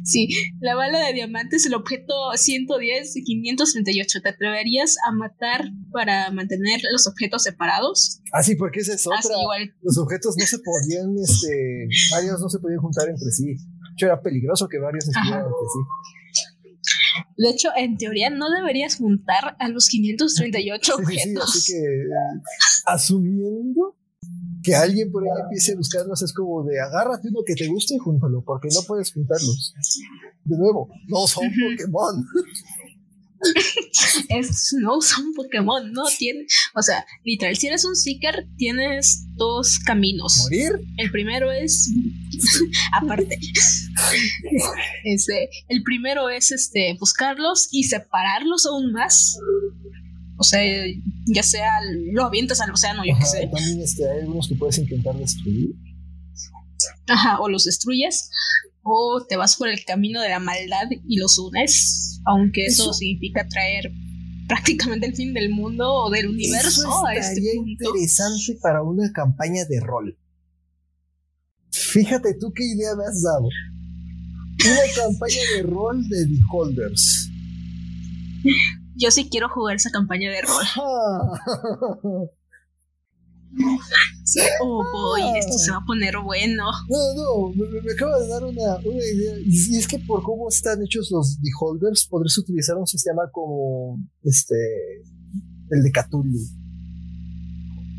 Sí, la bala de diamante es el objeto 110 y 538. ¿Te atreverías a matar para mantener los objetos separados? Ah, sí, porque esa es Ah, sí, otra. igual. Los objetos no se podían, este, varios no se podían juntar entre sí. De hecho, era peligroso que varios estuvieran Ajá. entre sí. De hecho, en teoría no deberías juntar a los 538 Sí, sí, sí, objetos. así que eh, asumiendo que alguien por ahí empiece a buscarlos es como de agárrate uno que te guste y júntalo, porque no puedes juntarlos. De nuevo, no son Pokémon. Es, no son Pokémon, no tiene. O sea, literal, si eres un Seeker, tienes dos caminos. Morir, El primero es. aparte. Este, el primero es este buscarlos y separarlos aún más. O sea, ya sea lo avientas al océano, yo qué sé. también este, hay algunos que puedes intentar destruir. Ajá, o los destruyes. O te vas por el camino de la maldad y los unes. Aunque eso, Eso- significa traer prácticamente el fin del mundo o del universo Eso a este punto. interesante para una campaña de rol. Fíjate tú qué idea me has dado. Una campaña de rol de Beholders. Yo sí quiero jugar esa campaña de rol. Oh boy, esto se va a poner bueno. No, no, me, me- acaba de dar una, una idea. Y, y es que por cómo están hechos los Beholders, podrías utilizar un sistema como este el de Cthulhu.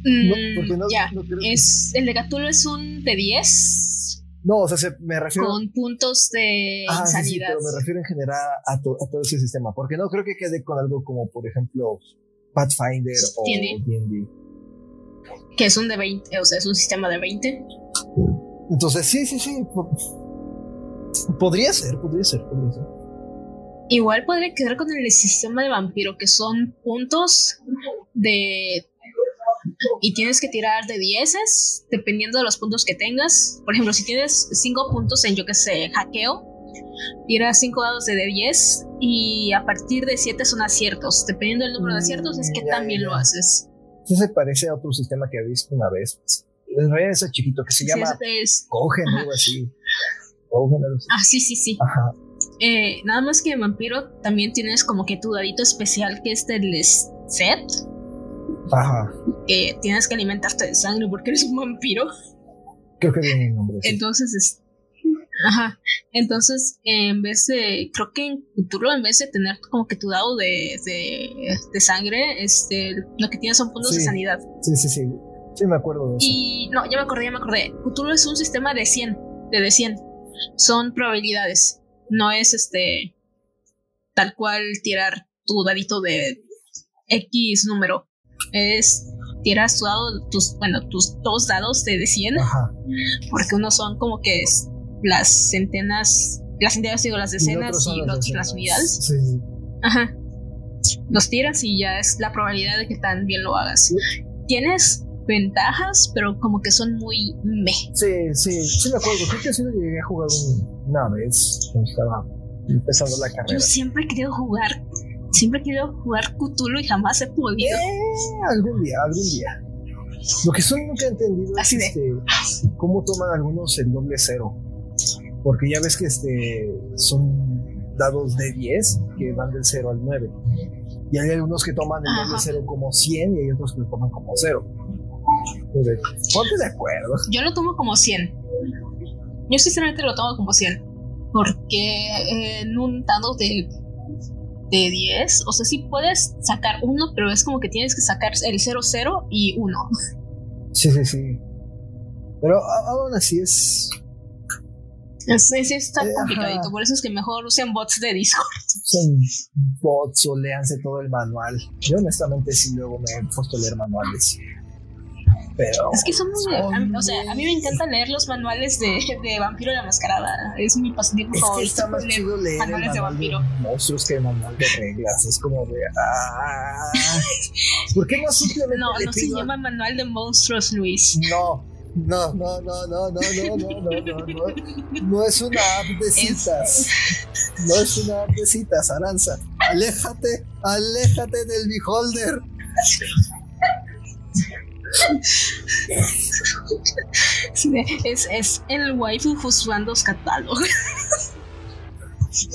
No, Mm, porque no, ya, no creo que- es, el de Cthulhu es un de 10 no, o sea, se- me refiero. con puntos de Ah, sí, pero me refiero en general a, to- a todo ese sistema. Porque no creo que quede con algo como, por ejemplo, Pathfinder o D&D. Que es un de 20, o sea, es un sistema de 20. Entonces, sí, sí, sí. po- Podría ser, podría ser, podría ser. Igual podría quedar con el sistema de vampiro, que son puntos de. Y tienes que tirar de 10 dependiendo de los puntos que tengas. Por ejemplo, si tienes 5 puntos en, yo que sé, hackeo, tiras 5 dados de 10 y a partir de 7 son aciertos. Dependiendo del número de aciertos, es que Mm, ya, también lo haces. Este se parece a otro sistema que he visto una vez. En realidad ese chiquito que se Sí, llama es- es- Cogen, algo así. Cogen, algo así. Ah, sí, sí, sí. Ajá. Eh, nada más que vampiro, también tienes como que tu dadito especial que es del set, Ajá. que tienes que alimentarte de sangre porque eres un vampiro. Creo que viene el nombre. sí. Entonces, es- ajá. Entonces, en vez de, creo que en Cthulhu, en vez de tener como que tu dado de, de, de sangre, este, lo que tienes son puntos de sanidad. Sí, sí, sí. Sí, me acuerdo de eso. Y no, ya me acordé, ya me acordé. Cthulhu es un sistema de 100, de de 100. Son probabilidades. No es este tal cual tirar tu dadito de X número. Es tiras tu dado, tus, bueno, tus dos dados de, de 100, Ajá. porque unos son como que es las centenas, las centenas digo, las decenas son y, las los- las decenas. unidades. Sí. Ajá. Los tiras y ya es la probabilidad de que tan bien lo hagas. Tienes ventajas, pero como que son muy meh. Sí, sí, sí me acuerdo. Creo que sí lo llegué a jugar un- una vez cuando estaba empezando la Yo carrera. siempre he querido jugar, siempre he querido jugar Cthulhu y jamás he podido. Eh, algún día, algún día. Lo que solo nunca he entendido Así es de- este, cómo toman algunos el doble cero. Porque ya ves que este son dados de 10 que van del 0 al 9. Y hay algunos que toman el Ajá. cero como 100 y hay otros que lo toman como 0. Entonces, ponte de acuerdo. Yo lo tomo como 100. Yo sinceramente lo tomo como 100. Porque en un dado de, de 10, o sea, sí puedes sacar uno, pero es como que tienes que sacar el 0, 0 y 1. Sí, sí, sí. Pero aún así es. Es, es- está Eh, ajá. complicadito, por eso es que mejor usen bots de Discord. Son bots o léanse todo el manual. Yo honestamente sí luego me he puesto a leer manuales. Pero. Es que son muy. son a o sea, a mí me encanta leer los manuales de, de Vampiro la Mascarada. Es mi pasatiempo Es que está más chido leer el manuales de manual de vampiro. monstruos que el manual de reglas. Es como de. Ah, ¿Por qué no simplemente No, no se llama manual de monstruos, Luis. No, no, no, no, no, no, no, no, no, no, no. No es una app de citas. No es una app de citas, Aranza. Aléjate, aléjate del beholder. Es, es el waifu juzgando los catálogos.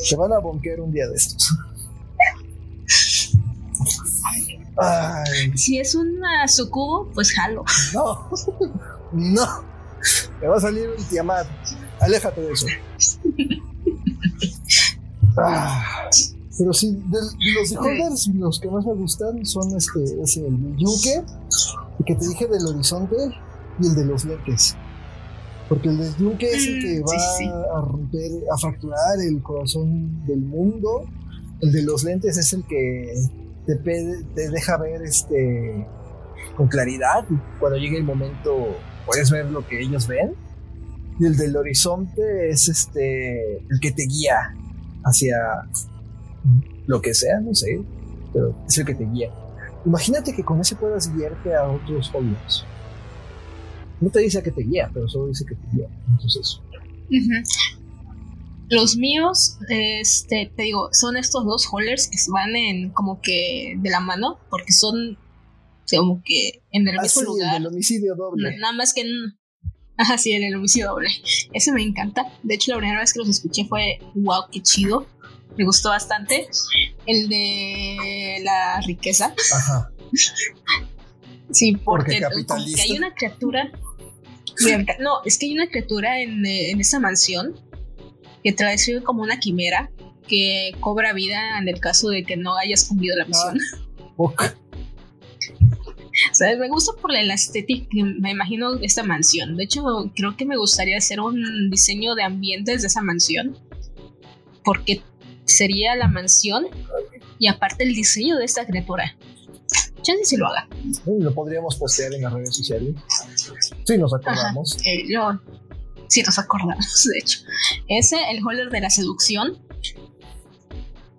Te van a bonquear un día de estos. Ay, Si es una sucubo, pues jalo. no, no. Me va a salir un Tiamat. Aléjate de eso. Ah, pero sí, de, de los beholders, los que más me gustan son este, es el yunque, el que te dije del horizonte y el de los lentes. Porque el del yunque es el que Mm, va sí, sí. a romper, a fracturar el corazón del mundo. El de los lentes es el que te, te deja ver este con claridad. Cuando llegue el momento, puedes ver lo que ellos ven. Y el del horizonte es este el que te guía hacia lo que sea, no sé, pero es el que te guía. Imagínate que con ese puedas guiarte a otros holders. No te dice que te guía, pero solo dice que te guía. Entonces, Los míos, este, te digo, son estos dos holders que van en como que de la mano, porque son como que en el ah, mismo sí, el lugar. del homicidio doble. Nada más que en. Ajá, sí, en el homicidio doble. Ese me encanta. De hecho, la primera vez que los escuché fue wow, qué chido. Me gustó bastante. El de la riqueza. Ajá. Sí, Porque porque, como que capitalista. hay una criatura. No, es que hay una criatura en, en esa mansión que trae como una quimera que cobra vida en el caso de que no hayas cumplido la misión. Ok. O sea, me gusta por la estética que me imagino de esta mansión. De hecho, creo que me gustaría hacer un diseño de ambientes de esa mansión. Porque sería la mansión y aparte el diseño de esta criatura. Chance si lo haga. Lo podríamos postear en las redes sociales. Sí, nos acordamos. Eh, yo, sí nos acordamos, de hecho. Ese, el holder de la seducción,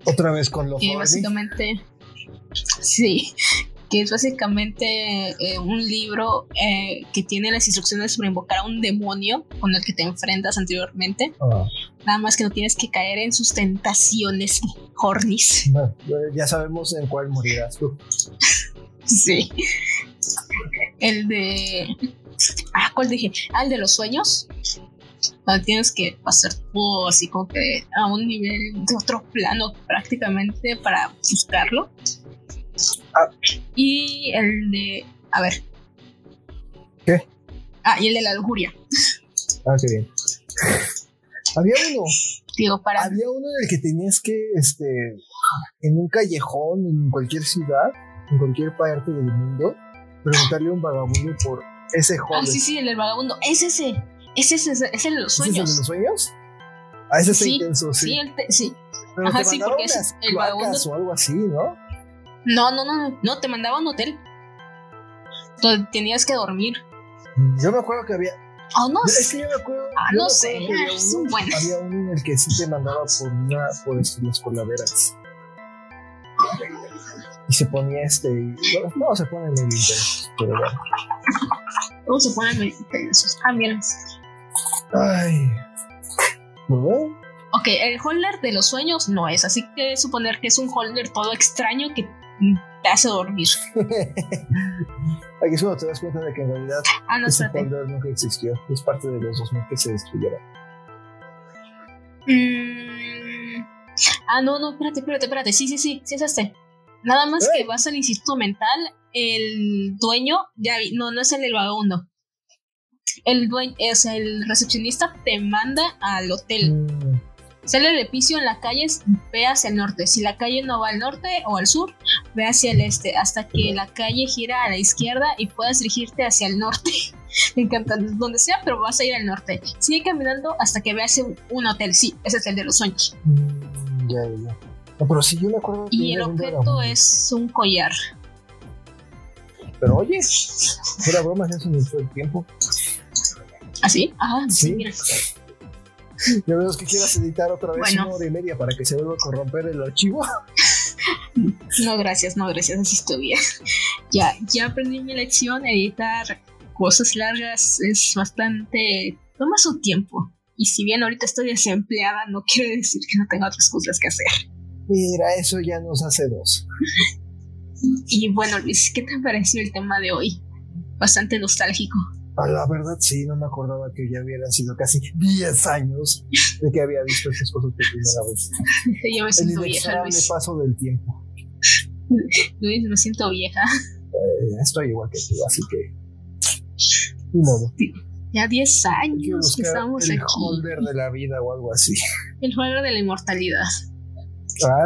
Otra vez con los que básicamente. Sí. Que es básicamente eh, un libro eh, que tiene las instrucciones para invocar a un demonio con el que te enfrentas anteriormente. Ah, Nada más que no tienes que caer en sus tentaciones hornis. bueno, ya sabemos en cuál morirás tú. Sí. el de. Ah, ¿cuál dije? Ah, el de los sueños. Donde tienes que pasar todo así como que a un nivel de otro plano prácticamente para buscarlo. Ah. Y el de. A ver. ¿Qué? Ah, y el de la lujuria. Ah, qué bien. Había uno. Digo, para. Había uno en el que tenías que, este, en un callejón, en cualquier ciudad, en cualquier parte del mundo, preguntarle a un vagabundo por ese Ah, joven. sí, sí, el del vagabundo. Es ese. Es ese, es el de los ¿Ese es el de sueños. los sueños? Ah, ese Sí, intenso, sí. Sí, el sí. Pero Ajá, te sí, porque es el vagabundo- o algo así, ¿no? No, no, no, no, te mandaba a un hotel. Donde tenías que dormir. Yo me acuerdo que había. Oh, no Es sé. que yo me acuerdo. Ah, yo no me sé, que había uno, bueno. había uno en el que sí te mandaba por una, por este, las coladeras. Y se ponía este. bueno, no, se pone en el internet, pero bueno. ¿Cómo se ponen? Ah. Ay. ¿No? Ok, el holder de los sueños no es, así que suponer que es un holder todo extraño que te hace dormir. Aquí es cuando te das cuenta de que en realidad Ah, no, ese nunca existió. Es parte de los 2000 que se destruyeron. Mm, Ah, no, no, espérate, espérate, espérate. Sí, sí, sí, sí es este. Nada más que vas al instituto mental, el dueño, ya vi, no, no es el del vagabundo. El dueño, es el recepcionista te manda al hotel. Mm, Sale del piso en la calle, ve hacia el norte. Si la calle no va al norte o al sur, ve hacia el este, hasta que la calle gira a la izquierda y puedas dirigirte hacia el norte. Me encanta, donde sea, pero vas a ir al norte. Sigue caminando hasta que veas un, hotel. Sí, ese es el de los sueños. mm, ya, ya. No, pero sí, yo me acuerdo que Y el objeto es un collar. Pero oye, fuera broma, ya se me fue el tiempo. ¿Así? Ah, sí, Sí. mira. Ya veo que quieras editar otra vez Bueno. una hora y media para que se vuelva a corromper el archivo. No, gracias, no, gracias, así estoy bien. Ya, ya aprendí mi lección, editar cosas largas es bastante... toma su tiempo. Y si bien ahorita estoy desempleada, no quiere decir que no tenga otras cosas que hacer. Mira, eso ya nos hace dos. Y bueno, Luis, ¿qué te pareció el tema de hoy? Bastante nostálgico. Ah, la verdad, sí, no me acordaba que ya hubieran sido casi 10 años de que había visto esas cosas por primera vez. Yo me El siento vieja, inexorable Luis. paso del tiempo. Luis, me siento vieja. Eh, estoy igual que tú, así que. Ni modo. Ya 10 Hay que años que estamos el aquí. holder de la vida o algo así. El juego de la inmortalidad.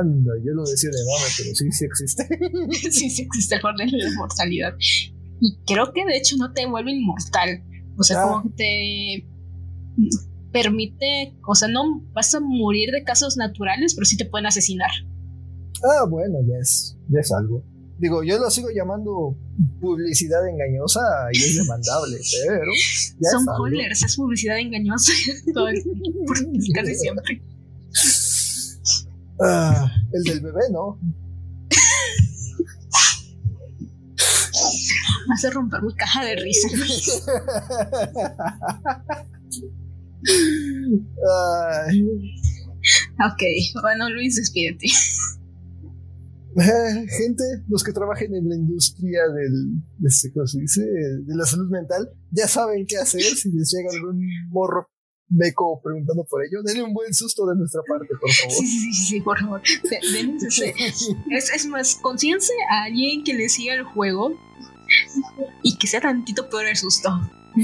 Anda, yo lo decía de mame, pero sí, sí existe. sí, sí existe el juego de la inmortalidad. Y creo que de hecho no te vuelve inmortal. O sea, Ah. como que te permite, o sea, no vas a morir de casos naturales, pero sí te pueden asesinar. Ah, bueno, ya es, ya es algo. Digo, yo lo sigo llamando publicidad engañosa y es demandable, pero ya Son holders, es publicidad engañosa. Todo el- por- casi siempre. Ah, el del bebé, ¿no? Hace romper mi caja de risa. Ay, ok, bueno, Luis, despídete. eh, gente, los que trabajen en la industria del, de, este, ¿cómo se dice? de la salud mental, ya saben qué hacer si les llega algún morro meco preguntando por ello. Denle un buen susto de nuestra parte, por favor. Sí, sí, sí, sí, por favor. De- denles ese- Es, es más, consíganse a alguien que le siga el juego y que sea tantito peor el susto.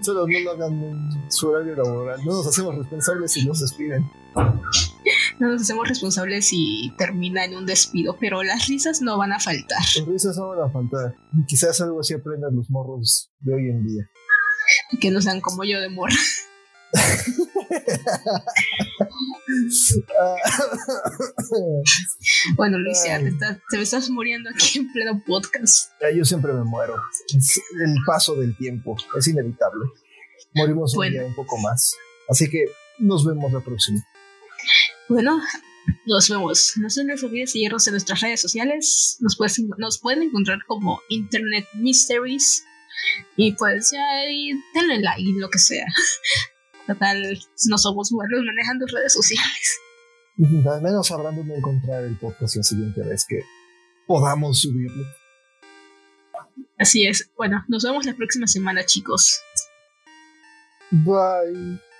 Solo no lo hagan en su horario laboral. No nos hacemos responsables si nos despiden. No nos hacemos responsables si termina en un despido, pero las risas no van a faltar. Las risas no van a faltar. Y quizás algo así aprendan los morros de hoy en día. Que no sean como yo de morra. Bueno, Luis, ya Ay. te, estás- te estás muriendo aquí en pleno podcast. Yo siempre me muero. El paso del tiempo es inevitable. Morimos Bueno. un día un poco más. Así que nos vemos la próxima. Bueno, nos vemos. No se les olvide seguirnos en nuestras redes sociales. Nos, puedes- nos pueden encontrar como Internet Mysteries. Y pues ya denle like y lo que sea. Total, no somos buenos manejando redes sociales. Al menos sabrán dónde encontrar el podcast la siguiente vez que podamos subirlo. Así es. Bueno, nos vemos la próxima semana, chicos. Bye.